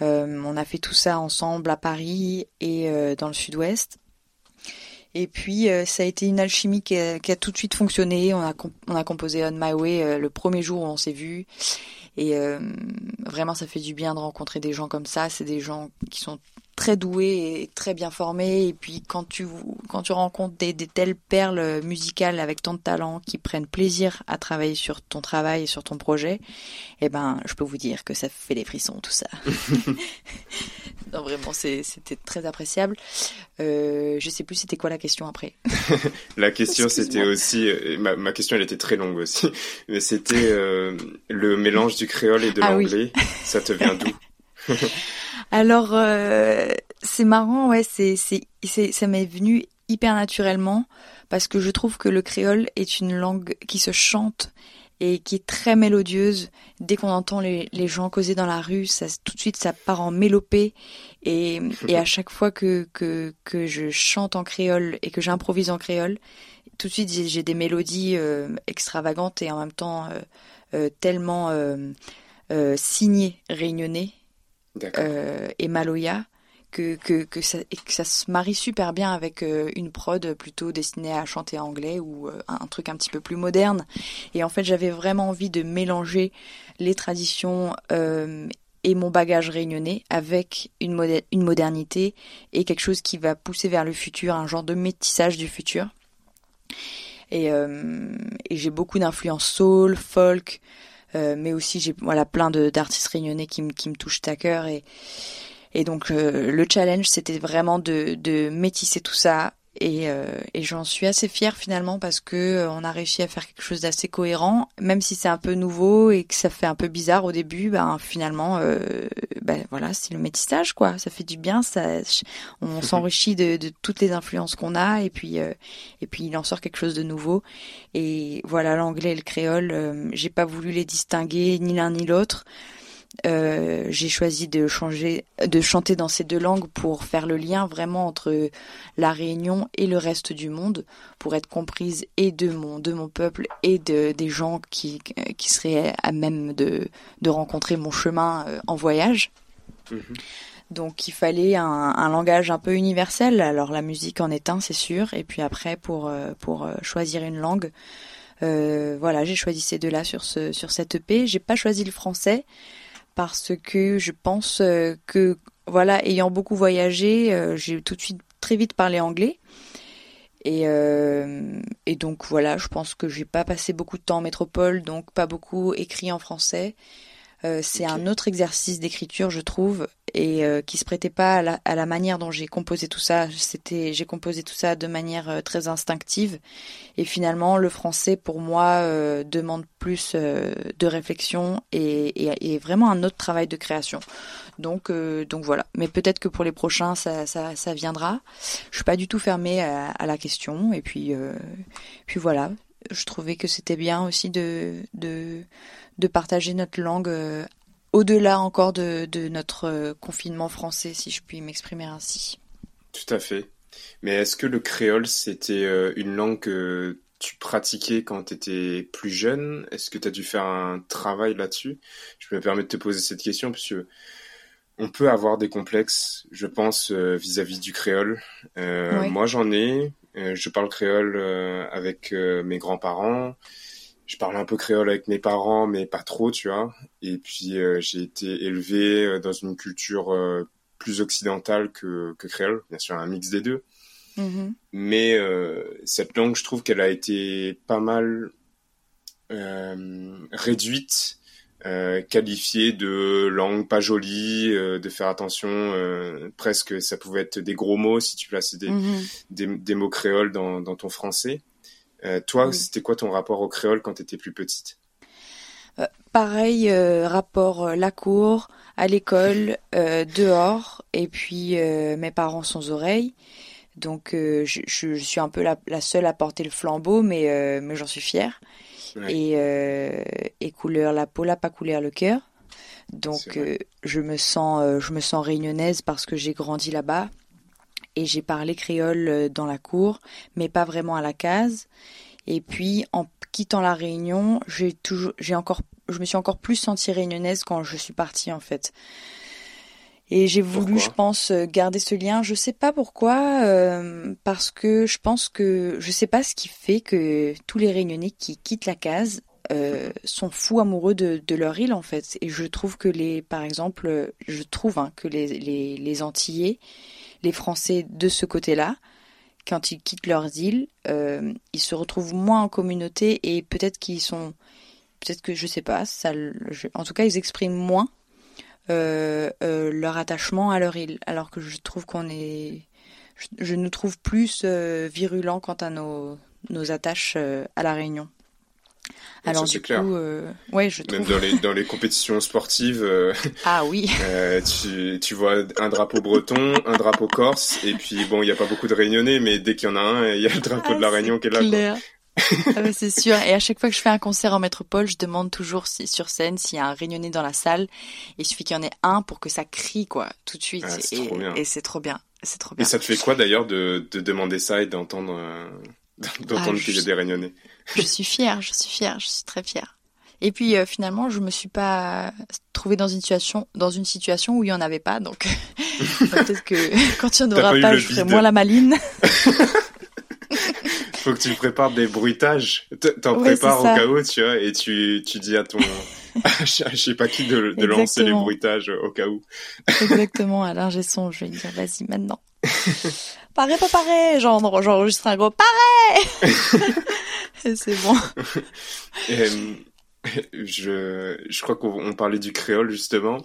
On a fait tout ça ensemble à Paris et dans le sud-ouest. Et puis euh, ça a été une alchimie qui a, qui a, tout de suite fonctionné. On a, on a composé On My Way euh, le premier jour où on s'est vu. Et euh, vraiment, ça fait du bien de rencontrer des gens comme ça. C'est des gens qui sont très doués et très bien formés. Et puis quand tu quand tu rencontres des, des, telles perles musicales avec tant de talent qui prennent plaisir à travailler sur ton travail et sur ton projet, eh ben je peux vous dire que ça fait des frissons tout ça. non vraiment c'était très appréciable. Euh, je sais plus c'était quoi la question après. la question c'était aussi euh, ma, ma, question elle était très longue aussi, mais c'était euh, le mélange du créole et de ah l'anglais. Oui. Ça te vient d'où? Alors, euh, c'est marrant, ouais, c'est, c'est, c'est, ça m'est venu hyper naturellement parce que je trouve que le créole est une langue qui se chante et qui est très mélodieuse. Dès qu'on entend les, les, gens causer dans la rue, ça, tout de suite, ça part en mélopée. Et, et à chaque fois que, que, que je chante en créole et que j'improvise en créole, tout de suite, j'ai des mélodies euh, extravagantes et en même temps euh, euh, tellement euh, signées, réunionnées euh, et Maloya que, que, que, ça, et que ça se marie super bien avec euh, une prod plutôt destinée à chanter anglais ou euh, un truc un petit peu plus moderne. Et en fait, j'avais vraiment envie de mélanger les traditions et mon bagage réunionnais avec une, une modernité et quelque chose qui va pousser vers le futur, un genre de métissage du futur. Et, et j'ai beaucoup d'influences soul, folk, euh, mais aussi j'ai voilà plein d'artistes réunionnais qui, qui me touchent à cœur et et donc euh, le challenge c'était vraiment de, de métisser tout ça et, euh, et j'en suis assez fière finalement parce que euh, on a réussi à faire quelque chose d'assez cohérent, même si c'est un peu nouveau et que ça fait un peu bizarre au début. Ben finalement, euh, ben voilà, c'est le métissage quoi. Ça fait du bien, ça, on s'enrichit de, de, toutes les influences qu'on a et puis euh, et puis il en sort quelque chose de nouveau. Et voilà, l'anglais et le créole, j'ai pas voulu les distinguer ni l'un ni l'autre. Euh, j'ai choisi de changer, de chanter dans ces deux langues pour faire le lien vraiment entre la Réunion et le reste du monde, pour être comprise et de mon de mon peuple et de des gens qui qui seraient à même de de rencontrer mon chemin euh, en voyage. -hmm. Donc il fallait un, un, langage un peu universel. Alors la musique en est un, c'est sûr. Et puis après, pour pour choisir une langue, euh, voilà, j'ai choisi ces deux-là sur ce sur cette EP. J'ai pas choisi le français parce que je pense euh, que voilà, ayant beaucoup voyagé, euh, j'ai tout de suite très vite parlé anglais. Et, et donc voilà, je pense que j'ai pas passé beaucoup de temps en métropole, donc pas beaucoup écrit en français. Euh, c'est un autre exercice d'écriture, je trouve, et euh, qui se prêtait pas à la, manière dont j'ai composé tout ça. C'était, j'ai composé tout ça de manière euh, très instinctive, et finalement, le français pour moi demande plus de réflexion et, et, vraiment un autre travail de création. Donc, donc voilà. Mais peut-être que pour les prochains, ça, ça, viendra. Je suis pas du tout fermée à, la question, et puis, puis voilà. Je trouvais que c'était bien aussi de, de partager notre langue euh, au-delà encore de, notre euh, confinement français, si je puis m'exprimer ainsi. Tout à fait. Mais est-ce que le créole, c'était euh, une langue que tu pratiquais quand tu étais plus jeune? Est-ce que tu as dû faire un travail là-dessus? Je me permets de te poser cette question parce que on peut avoir des complexes, je pense, vis-à-vis du créole. Moi, j'en ai. je parle créole avec mes grands-parents je parle un peu créole avec mes parents, mais pas trop, tu vois. Et puis euh, j'ai été élevé euh, dans une culture euh, plus occidentale que, que créole, bien sûr un mix des deux. Mm-hmm. Mais cette langue, je trouve qu'elle a été pas mal réduite, qualifiée de langue pas jolie, de faire attention, presque ça pouvait être des gros mots si tu plaçais des, mm-hmm. des, des, mots créoles dans, dans ton français. Euh, toi, c'était quoi ton rapport au créole quand tu étais plus petite? Euh, Pareil, euh, rapport la cour, à l'école, dehors, et puis mes parents sans oreilles. Donc je, je, suis un peu la, la, seule à porter le flambeau, mais, mais j'en suis fière. Et, et couleur la peau, la pas couleur le cœur. Donc je me sens je me sens réunionnaise parce que j'ai grandi là-bas et j'ai parlé créole euh, dans la cour, mais pas vraiment à la case. Et puis en quittant la Réunion, j'ai toujours, j'ai encore, je me suis encore plus sentie réunionnaise quand je suis partie en fait. Et j'ai voulu, je pense, euh, garder ce lien. Je sais pas pourquoi, euh, parce que je pense que je sais pas ce qui fait que tous les Réunionnais qui quittent la case euh, sont fous amoureux de, de, leur île en fait. Et je trouve que les, par exemple, je trouve hein, que les, les, les Antillais les Français de ce côté-là, quand ils quittent leurs îles, euh, ils se retrouvent moins en communauté et peut-être qu'ils sont, peut-être que je sais pas, ça, en tout cas ils expriment moins euh, euh, leur attachement à leur île, alors que je trouve qu'on est, je, nous trouve plus virulents quant à nos, nos attaches à la Réunion. Alors du coup, euh, ouais, je trouve. Même dans les dans les compétitions sportives. Euh, ah oui. Euh, tu tu vois un drapeau breton, un drapeau corse, et puis bon, il y a pas beaucoup de Réunionnais, mais dès qu'il y en a un, il y a le drapeau de la ah, Réunion qui est là. Clair. ah c'est sûr. Et à chaque fois que je fais un concert en métropole, je demande toujours si, sur scène s'il y a un réunionnais dans la salle. Et il suffit qu'il y en ait un pour que ça crie, quoi, tout de suite. Ah, et, et c'est trop bien. C'est trop bien. Et ça te fait quoi d'ailleurs de, de demander ça et d'entendre d'entendre ah, qu'il des réunionnais. je suis fière, je suis fière, je suis très fière. Et puis euh, finalement, je me suis pas trouvée dans une situation dans une situation où il y en avait pas, donc peut-être que quand il n'y en aura pas, je ferai moins la maline. Faut que tu prépares des bruitages. T'en prépares au cas où, tu vois, et tu, tu dis à ton, je sais pas qui de, de lancer les bruitages au cas où. Exactement. Alors j'ai son, je vais dire, vas-y maintenant. Pareil, pas pareil. Genre, j'enregistre un gros pareil. c'est bon. Euh, je, je crois qu'on parlait du créole justement.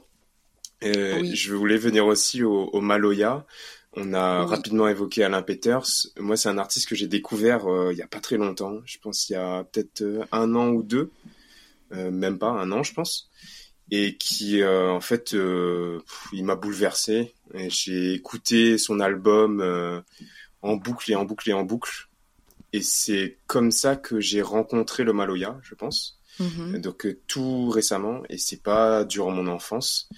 Euh, Je voulais venir aussi au, au Maloya. On a rapidement évoqué Alain Peters. Moi, c'est un artiste que j'ai découvert euh, il y a pas très longtemps. Je pense il y a peut-être euh, un an ou deux, euh, même pas un an, je pense, et qui en fait, il m'a bouleversé. J'ai écouté son album en boucle et en boucle et en boucle, et c'est comme ça que j'ai rencontré le Maloya, je pense. Mm-hmm. Donc tout récemment, et c'est pas durant mon enfance.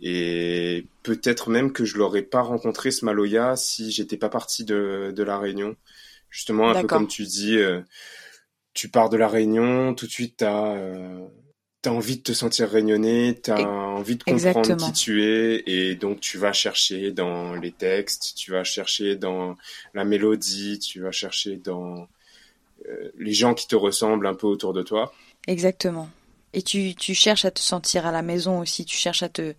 Et peut-être même que je l'aurais pas rencontré ce Maloya si j'étais pas parti de, de la Réunion. Justement, un peu comme tu dis, euh, tu pars de la Réunion, tout de suite t'as euh, t'as envie de te sentir réunionnais, t'as envie de comprendre qui tu es, et donc tu vas chercher dans les textes, tu vas chercher dans la mélodie, tu vas chercher dans euh, les gens qui te ressemblent un peu autour de toi. Exactement. Et tu, tu cherches à te sentir à la maison aussi, tu cherches à te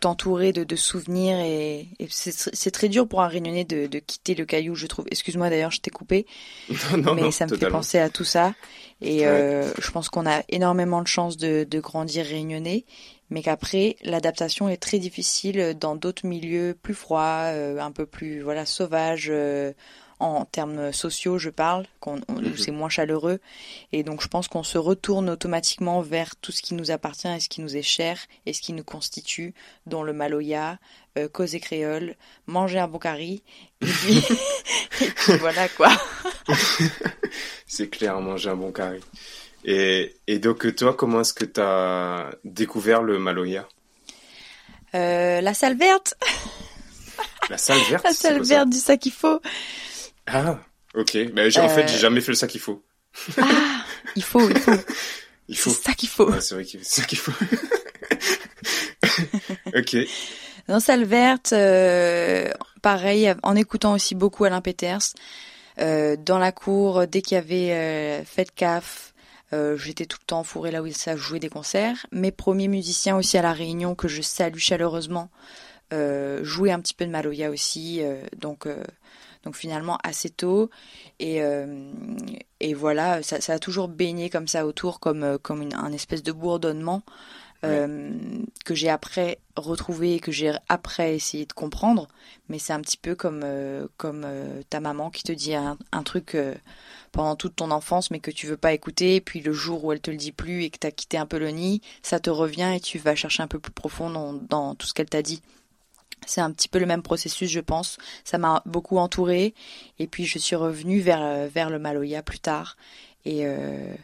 t'entourer de, de, souvenirs et, c'est très dur pour un réunionnais de, de, quitter le caillou, je trouve. Excuse-moi d'ailleurs, je t'ai coupé, non, mais ça me fait penser à tout ça. Et euh, je pense qu'on a énormément de chance de, de grandir réunionnais, mais qu'après l'adaptation est très difficile dans d'autres milieux plus froids, euh, un peu plus voilà sauvages. Euh, en termes sociaux, je parle, qu'on, mhm. c'est moins chaleureux. Et donc, je pense qu'on se retourne automatiquement vers tout ce qui nous appartient et ce qui nous est cher et ce qui nous constitue, dont le maloya, euh, causer créole, manger un bon curry, et puis, voilà quoi. c'est clair, manger un bon curry. Et, et donc, toi, comment est-ce que tu as découvert le maloya? Euh, La salle verte La salle verte La salle verte du sac qu'il faut. Ah, ok. Mais en fait, j'ai euh. jamais fait le ça qu'il faut. Ah, il faut, il faut. Il faut. C'est ça qu'il faut. c'est vrai qu'il ça qu'il faut. ok. Dans Salle Verte, euh, pareil, en écoutant aussi beaucoup Alain Peters. Euh, dans la cour, dès qu'il y avait euh, fête CAF, euh, j'étais tout le temps fourré là où ça jouait des concerts. Mes premiers musiciens aussi à la Réunion, que je salue chaleureusement, euh, jouaient un petit peu de Maloya aussi. donc donc finalement assez tôt. Et, euh, et voilà, ça, ça, a toujours baigné comme ça autour, comme, euh, comme une, un espèce de bourdonnement. Euh, que j'ai après retrouvé et que j'ai après essayé de comprendre. Mais c'est un petit peu comme, comme ta maman qui te dit un, un truc pendant toute ton enfance mais que tu veux pas écouter. Et puis le jour où elle te le dit plus et que tu as quitté un peu le nid, ça te revient et tu vas chercher un peu plus profond dans, dans tout ce qu'elle t'a dit. C'est un petit peu le même processus, je pense. Ça m'a beaucoup entouré et puis je suis revenue vers euh, vers le Maloya plus tard. Et, euh,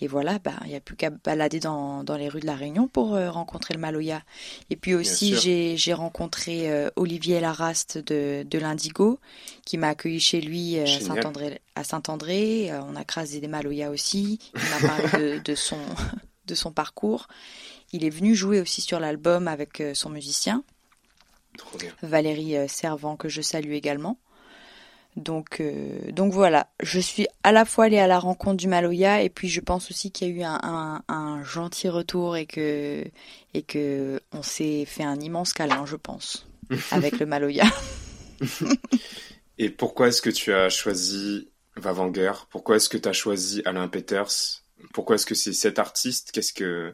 et voilà, bah, il n'y a plus qu'à balader dans, dans, les rues de la Réunion pour euh, rencontrer le Maloya. Et puis aussi, j'ai rencontré Olivier Laraste de, de l'Indigo, qui m'a accueilli chez lui à Saint-André. Saint-André, on a crasé des Maloya aussi. Il m'a parlé de, de, son, de son parcours. Il est venu jouer aussi sur l'album avec son musicien. Valérie euh, Servant que je salue également. Donc, euh, donc voilà, je suis à la fois allée à la rencontre du Maloya et puis je pense aussi qu'il y a eu un, gentil retour et que, et que on s'est fait un immense câlin, je pense, avec le Maloya. et pourquoi est-ce que tu as choisi Vavanger? Pourquoi est-ce que tu as choisi Alain Peters? Pourquoi est-ce que c'est cet artiste? Qu'est-ce que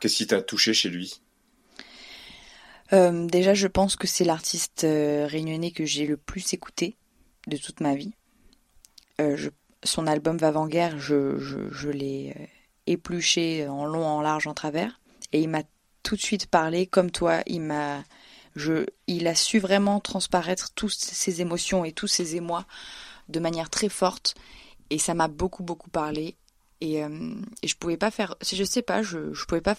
qu'est-ce qui t'a touché chez lui? Euh, déjà, je pense que c'est l'artiste euh, réunionnais que j'ai le plus écouté de toute ma vie. Euh, son album Va-Guerre, je, je, l'ai épluché en long, en large, en travers. Et il m'a tout de suite parlé, comme toi, il m'a, je, il a su vraiment transparaître toutes ses émotions et tous ses émois de manière très forte. Et ça m'a beaucoup, beaucoup parlé. Et, euh, et, je pouvais pas faire je sais pas je je pouvais pas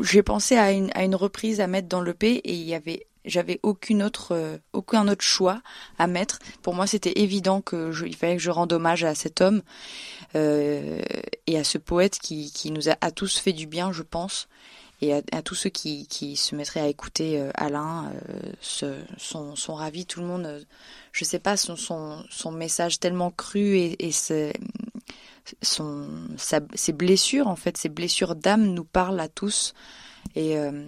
j'ai pensé à une à une reprise à mettre dans le P et il y avait j'avais aucune autre euh, aucun autre choix à mettre. Pour moi c'était évident que il fallait que je rende hommage à cet homme euh, et à ce poète qui qui nous a à tous fait du bien je pense et à, tous ceux qui qui se mettraient à écouter euh, Alain se, sont sont ravis tout le monde je sais pas son son son message tellement cru et son, ses blessures, en fait, ses blessures d'âme nous parlent à tous. Et, euh,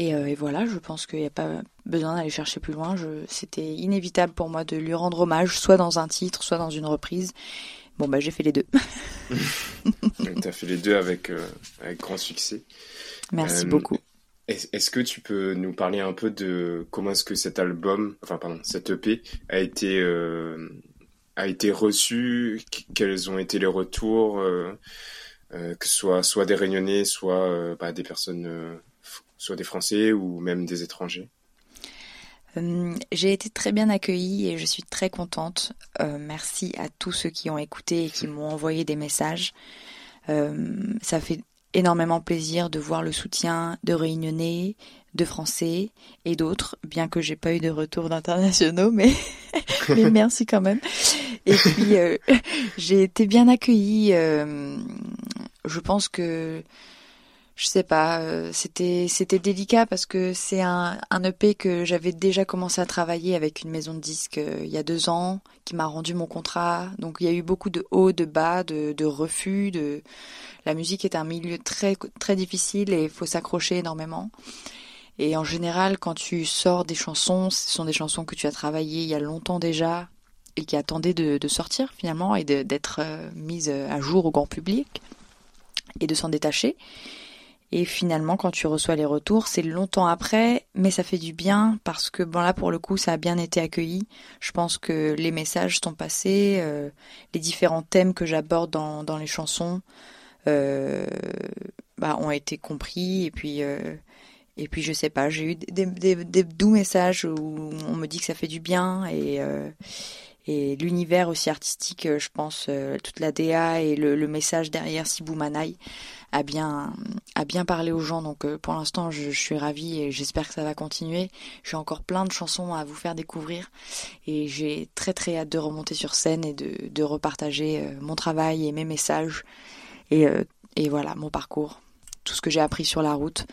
euh, et, voilà, je pense qu'il n'y a pas besoin d'aller chercher plus loin. C'était inévitable pour moi de lui rendre hommage, soit dans un titre, soit dans une reprise. Bon, bah, j'ai fait les deux. tu as fait les deux avec, euh, avec grand succès. Merci beaucoup. Est-ce que tu peux nous parler un peu de comment est-ce que cet album, enfin pardon, cette EP a été a été reçu, quels ont été les retours, euh, euh, que ce soit des Réunionnais, soit euh, bah, des personnes, soit des Français ou même des étrangers? J'ai été très bien accueillie et je suis très contente. merci à tous ceux qui ont écouté et qui m'ont envoyé des messages. ça fait énormément plaisir de voir le soutien de Réunionnais, de Français et d'autres, bien que j'ai pas eu de retour d'internationaux, mais, merci quand même. Et puis euh, j'ai été bien accueillie euh, je pense que je sais pas, euh, c'était c'était délicat parce que c'est un, EP que j'avais déjà commencé à travailler avec une maison de disques il y a deux ans, qui m'a rendu mon contrat. Donc il y a eu beaucoup de hauts, de bas, de, de refus. De la musique est un milieu très très difficile et il faut s'accrocher énormément. Et en général, quand tu sors des chansons, ce sont des chansons que tu as travaillées il y a longtemps déjà et qui attendaient de, de sortir finalement et d'être euh, mises à jour au grand public et de s'en détacher. Et finalement, quand tu reçois les retours, c'est longtemps après, mais ça fait du bien parce que bon là pour le coup, ça a bien été accueilli. Je pense que les messages sont passés, euh, les différents thèmes que j'aborde dans, dans les chansons euh, bah, ont été compris et puis euh, et puis je sais pas, j'ai eu des, doux messages où on me dit que ça fait du bien et euh, l'univers aussi artistique, je pense, euh, toute la DA et le, message derrière Sibou Manaï a bien, a bien parlé aux gens. Donc euh, pour l'instant, je, suis ravie et j'espère que ça va continuer. J'ai encore plein de chansons à vous faire découvrir et j'ai très très hâte de remonter sur scène et de, repartager euh, mon travail et mes messages et voilà mon parcours, tout ce que j'ai appris sur la route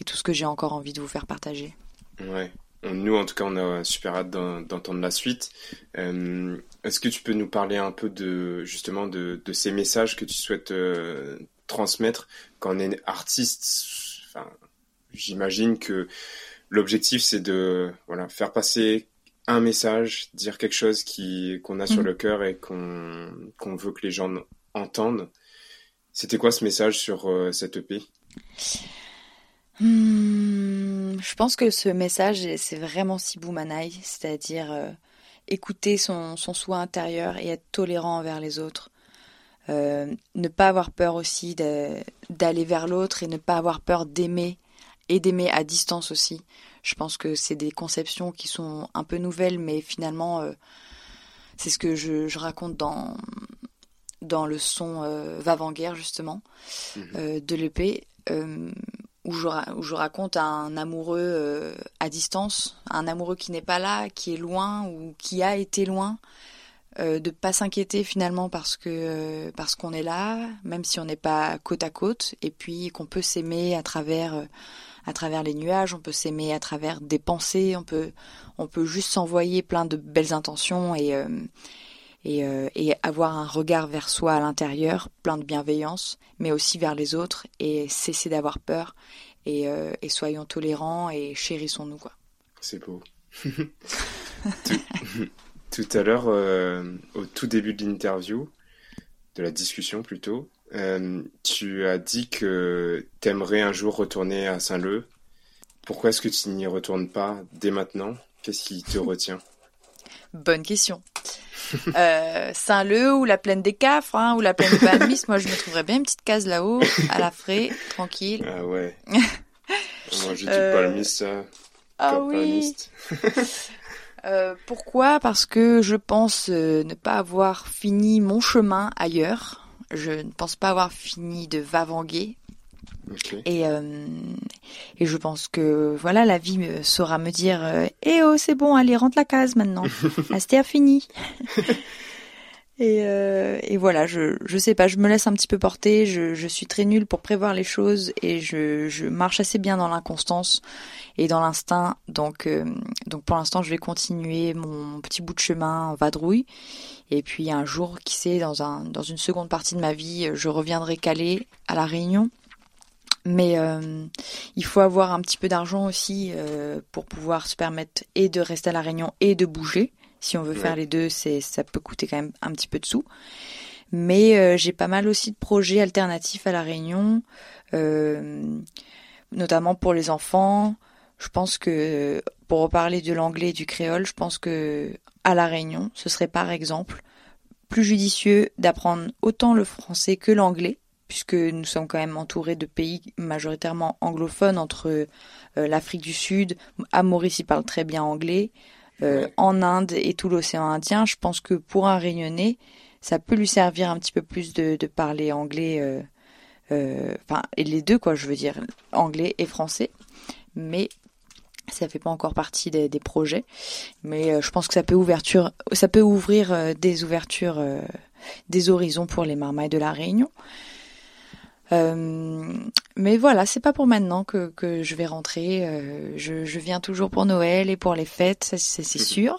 et tout ce que j'ai encore envie de vous faire partager. Ouais. Nous, en tout cas, on a super hâte d'entendre la suite. Euh, Est-ce que tu peux nous parler un peu de justement de, de ces messages que tu souhaites euh, transmettre quand on est artiste? Enfin, J'imagine que l'objectif, c'est de voilà faire passer un message, dire quelque chose qui qu'on a sur mmh. le cœur et qu'on qu'on veut que les gens entendent. C'était quoi ce message sur euh, cette EP Hmm, je pense que ce message, c'est vraiment Sibou Manaï, c'est-à-dire euh, écouter son, son soi intérieur et être tolérant envers les autres. Euh, ne pas avoir peur aussi d'aller vers l'autre et ne pas avoir peur d'aimer et d'aimer à distance aussi. Je pense que c'est des conceptions qui sont un peu nouvelles, mais finalement, euh, c'est ce que je, je, raconte dans, dans le son euh, Va justement, mmh. euh, de l'EP. Où je, raconte un amoureux euh, à distance, un amoureux qui n'est pas là, qui est loin ou qui a été loin, euh, de pas s'inquiéter finalement parce que euh, parce qu'on est là, même si on n'est pas côte à côte, et puis qu'on peut s'aimer à travers à travers les nuages, on peut s'aimer à travers des pensées, on peut on peut juste s'envoyer plein de belles intentions et euh, et, avoir un regard vers soi à l'intérieur, plein de bienveillance, mais aussi vers les autres, et cesser d'avoir peur, et, euh, et, soyons tolérants et chérissons-nous. quoi. C'est beau. tout, tout, à l'heure, euh, au tout début de l'interview, de la discussion plutôt, tu as dit que tu aimerais un jour retourner à Saint-Leu. Pourquoi est-ce que tu n'y retournes pas dès maintenant? Qu'est-ce qui te retient? Bonne question. Euh, Saint-Leu ou la plaine des Cafres hein, ou la plaine de Balmis, moi je me trouverais bien une petite case là-haut, à la frais, tranquille. Ah ouais. moi je dis euh... Balmis, ça. Ah oui. euh, pourquoi? Parce que je pense euh, ne pas avoir fini mon chemin ailleurs. Je ne pense pas avoir fini de vavanguer Okay. Et, euh, et je pense que voilà, la vie me, saura me dire euh, Eh oh, c'est bon, allez, rentre la case maintenant. la sté a fini. et, euh, et voilà, je, je sais pas, je me laisse un petit peu porter. Je, je suis très nulle pour prévoir les choses et je, je marche assez bien dans l'inconstance et dans l'instinct. Donc, euh, donc pour l'instant, je vais continuer mon petit bout de chemin en vadrouille. Et puis un jour, qui sait, dans, un, dans une seconde partie de ma vie, je reviendrai caler à la Réunion. Mais euh, il faut avoir un petit peu d'argent aussi euh, pour pouvoir se permettre et de rester à la Réunion et de bouger. Si on veut ouais. faire les deux, c'est ça peut coûter quand même un petit peu de sous. Mais euh, j'ai pas mal aussi de projets alternatifs à la Réunion, notamment pour les enfants. Je pense que pour reparler de l'anglais et du créole, je pense que à la Réunion, ce serait par exemple plus judicieux d'apprendre autant le français que l'anglais puisque nous sommes quand même entourés de pays majoritairement anglophones entre euh, l'Afrique du Sud, à Maurice il parle très bien anglais, euh, ouais. en Inde et tout l'océan Indien. Je pense que pour un Réunionnais, ça peut lui servir un petit peu plus de, de parler anglais, euh, enfin et les deux quoi, je veux dire anglais et français, mais ça fait pas encore partie des, des projets, mais je pense que ça peut ouverture, ça peut ouvrir des ouvertures, des horizons pour les marmailles de la Réunion. Mais voilà, c'est pas pour maintenant que, que je vais rentrer. je, je viens toujours pour Noël et pour les fêtes, ça, c'est, sûr.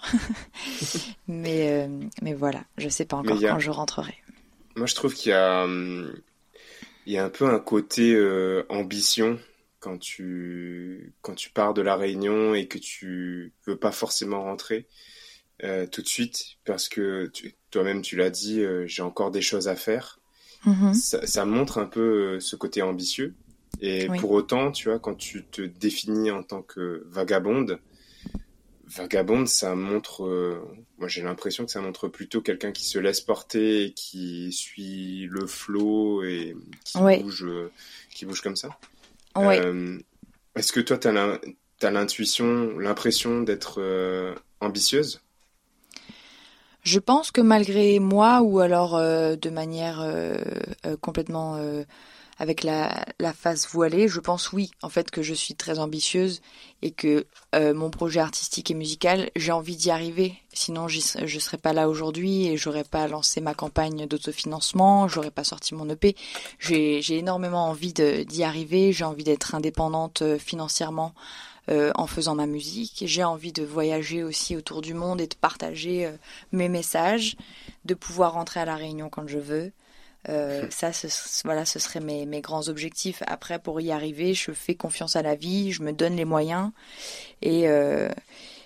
mais, mais voilà, je sais pas encore quand je rentrerai. Moi, je trouve qu'il y a, hum, il y a un peu un côté ambition quand tu, quand tu pars de la Réunion et que tu veux pas forcément rentrer euh, tout de suite parce que toi-même tu l'as dit, euh, j'ai encore des choses à faire. Mm-hmm. Ça, ça, montre un peu euh, ce côté ambitieux. Et pour autant, tu vois, quand tu te définis en tant que vagabonde, vagabonde, ça montre, moi j'ai l'impression que ça montre plutôt quelqu'un qui se laisse porter, qui suit le flot et qui bouge, qui bouge comme ça. Euh, est-ce que toi, tu as l'intuition, l'impression d'être euh, ambitieuse? Je pense que malgré moi, ou alors euh, de manière complètement avec la, la face voilée, je pense oui, en fait, que je suis très ambitieuse et que euh, mon projet artistique et musical, j'ai envie d'y arriver. Sinon, je serais pas là aujourd'hui et j'aurais pas lancé ma campagne d'autofinancement, j'aurais pas sorti mon EP. J'ai énormément envie d'y arriver, j'ai envie d'être indépendante euh, financièrement. Euh, en faisant ma musique. J'ai envie de voyager aussi autour du monde et de partager mes messages, de pouvoir rentrer à la Réunion quand je veux. Euh, ça, ce, voilà, ce serait mes, mes, grands objectifs. Après, pour y arriver, je fais confiance à la vie, je me donne les moyens et, euh,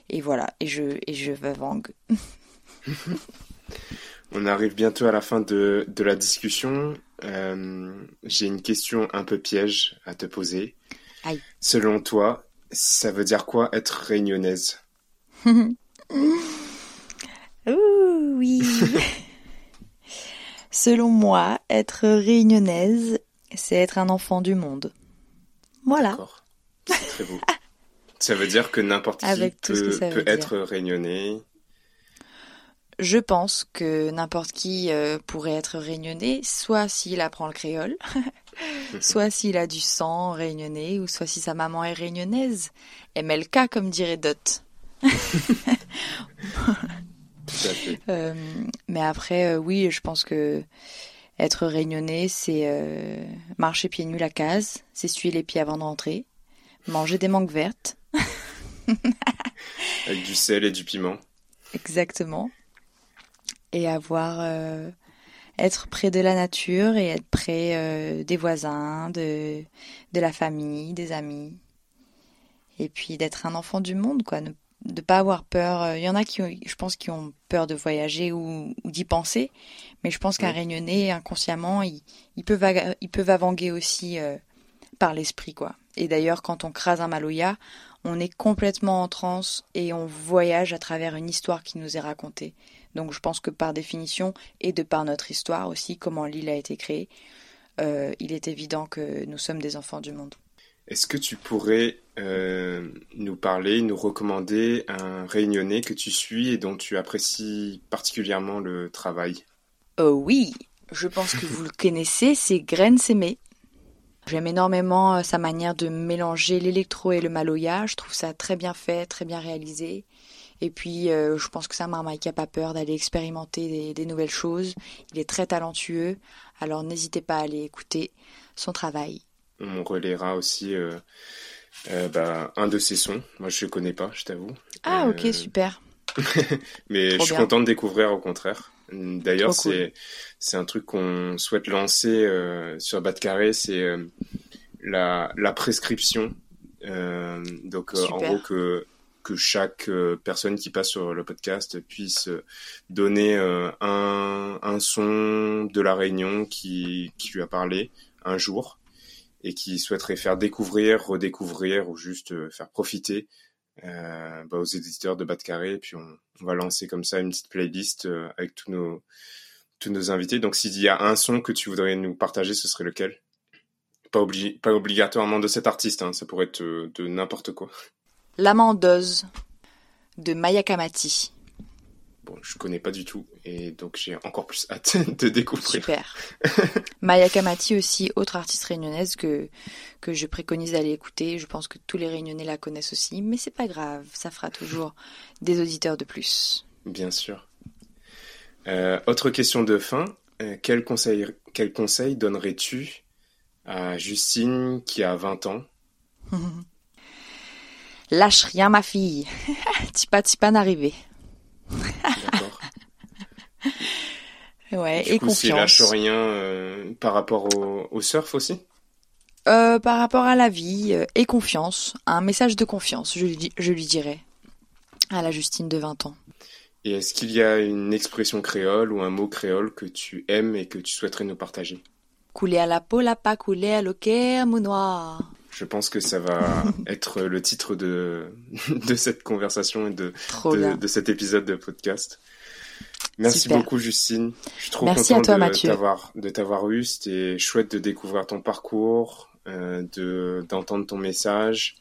et voilà, et je, et je. On arrive bientôt à la fin de, de la discussion. Euh, j'ai une question un peu piège à te poser. Selon toi, ça veut dire quoi être réunionnaise? Ouh, oui Selon moi, être réunionnaise, c'est être un enfant du monde. Voilà. C'est très beau. ça veut dire que n'importe qui peut, être réunionnais. Je pense que n'importe qui euh, pourrait être réunionnais, soit s'il apprend le créole, soit s'il a du sang réunionnais, ou soit si sa maman est réunionnaise. MLK, comme dirait Dot. Euh, mais après, euh, oui, je pense que être réunionnais, c'est euh, marcher pieds nus la case, s'essuyer les pieds avant de rentrer, manger des mangues vertes. Avec du sel et du piment. Exactement. Et avoir être près de la nature et être près des voisins, de, de la famille, des amis. Et puis d'être un enfant du monde, quoi. Ne de pas avoir peur. Il y en a qui, je pense, qui ont peur de voyager ou, d'y penser, mais je pense qu'un réunionnais, inconsciemment, il, il, peut il peut vavanguer aussi euh, par l'esprit, quoi. Et d'ailleurs, quand on crase un maloya, on est complètement en transe et on voyage à travers une histoire qui nous est racontée. Donc je pense que par définition, et de par notre histoire aussi, comment l'île a été créée, euh, il est évident que nous sommes des enfants du monde. Est-ce que tu pourrais euh, nous parler, nous recommander un réunionnais que tu suis et dont tu apprécies particulièrement le travail? Oh oui, je pense que vous le connaissez, c'est Graine Sémé. J'aime énormément sa manière de mélanger l'électro et le maloya. Je trouve ça très bien fait, très bien réalisé. Et puis, euh, je pense que marmaille qui n'a pas peur d'aller expérimenter des, des, nouvelles choses. Il est très talentueux. Alors, n'hésitez pas à aller écouter son travail on relaiera aussi euh, euh, bah, un de ses sons. Moi, je ne connais pas, je t'avoue. Ah, ok, super. Mais je suis content de découvrir au contraire. D'ailleurs, c'est un truc qu'on souhaite lancer sur Bas de Carré, c'est la, la prescription. donc, en gros, que que chaque personne qui passe sur le podcast puisse donner un, un son de la réunion qui, qui lui a parlé un jour et qui souhaiterait faire découvrir, redécouvrir ou juste euh, faire profiter euh, bah, aux éditeurs de Bas de Carré. Et puis on, va lancer comme ça une petite playlist euh, avec tous nos tous nos invités. Donc s'il y a un son que tu voudrais nous partager, ce serait lequel? Pas, obli pas obligatoirement de cet artiste, hein, ça pourrait être de n'importe quoi. L'amendeuse de Maya Kamati. Bon, je connais pas du tout et donc j'ai encore plus hâte de découvrir. Super. Maya Kamati aussi, autre artiste réunionnaise que que je préconise d'aller écouter. Je pense que tous les Réunionnais la connaissent aussi, mais c'est pas grave, ça fera toujours des auditeurs de plus. Bien sûr. Euh, autre question de fin. Euh, quel conseil quel conseil donnerais-tu À Justine qui a 20 ans? Lâche rien, ma fille. Tipa tipa n'arrivé. D'accord. Ouais, Du et coup, confiance. lâche rien euh, par rapport au, au surf aussi? Euh, par rapport à la vie euh, et confiance, un message de confiance, je lui, je lui dirais, à la Justine de 20 ans. Et est-ce qu'il y a une expression créole ou un mot créole que tu aimes et que tu souhaiterais nous partager? Couler à la peau, la pas couler à l'oquet, mounoir. Je pense que ça va être le titre de, de cette conversation et de, de, cet épisode de podcast. Merci Super. beaucoup Justine. Je suis trop Merci à content toi, de Mathieu. t'avoir de t'avoir eu. C'était chouette de découvrir ton parcours, euh, de d'entendre ton message.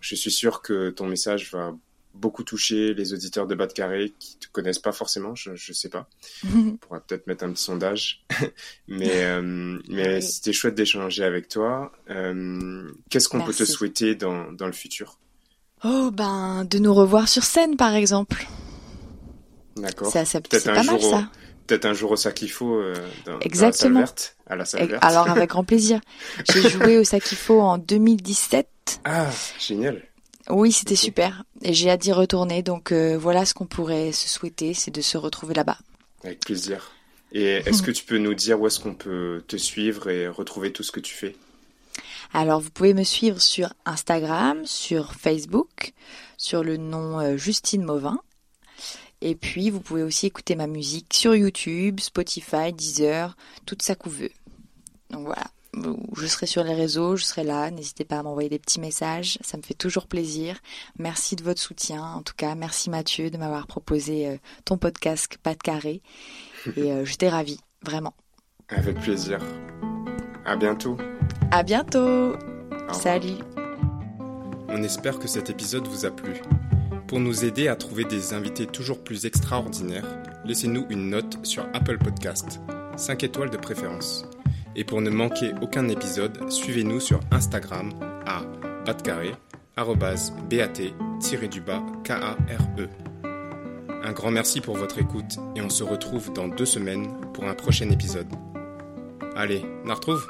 Je suis sûr que ton message va beaucoup toucher les auditeurs de Bas de Carré qui te connaissent pas forcément. Je je sais pas. On pourra peut-être mettre un petit sondage. mais euh, mais Oui. c'était chouette d'échanger avec toi. Euh, Qu'est-ce qu'on peut te souhaiter dans dans le futur? Oh ben, de nous revoir sur scène par exemple. D'accord. Ça, ça, Peut-être pas mal au- ça. Peut-être un jour au faut euh, dans, dans la salle Exactement. verte, à la salle verte. Alors avec grand plaisir. J'ai joué au Sakifo en 2017. Ah, génial. Oui, c'était super. Et j'ai hâte d'y retourner. Donc euh, voilà ce qu'on pourrait se souhaiter, c'est de se retrouver là-bas. Avec plaisir. Et est-ce que tu peux nous dire où est-ce qu'on peut te suivre et retrouver tout ce que tu fais? Alors vous pouvez me suivre sur Instagram, sur Facebook, sur le nom euh, Justine Mauvin. Et puis vous pouvez aussi écouter ma musique sur YouTube, Spotify, Deezer, toute sa couveuse. Donc voilà, je serai sur les réseaux, je serai là, n'hésitez pas à m'envoyer des petits messages, ça me fait toujours plaisir. Merci de votre soutien, en tout cas merci Mathieu de m'avoir proposé euh, ton podcast Pas de carré. Et euh, j'étais ravie, vraiment. Avec plaisir. À bientôt. À bientôt. Salut On espère que cet épisode vous a plu. Pour nous aider à trouver des invités toujours plus extraordinaires, laissez-nous une note sur Apple Podcast, 5 étoiles de préférence. Et pour ne manquer aucun épisode, suivez-nous sur Instagram à batcarré, arrobase bat-du-bas K-A-R-E. Un grand merci pour votre écoute et on se retrouve dans deux semaines pour un prochain épisode. Allez, on retrouve?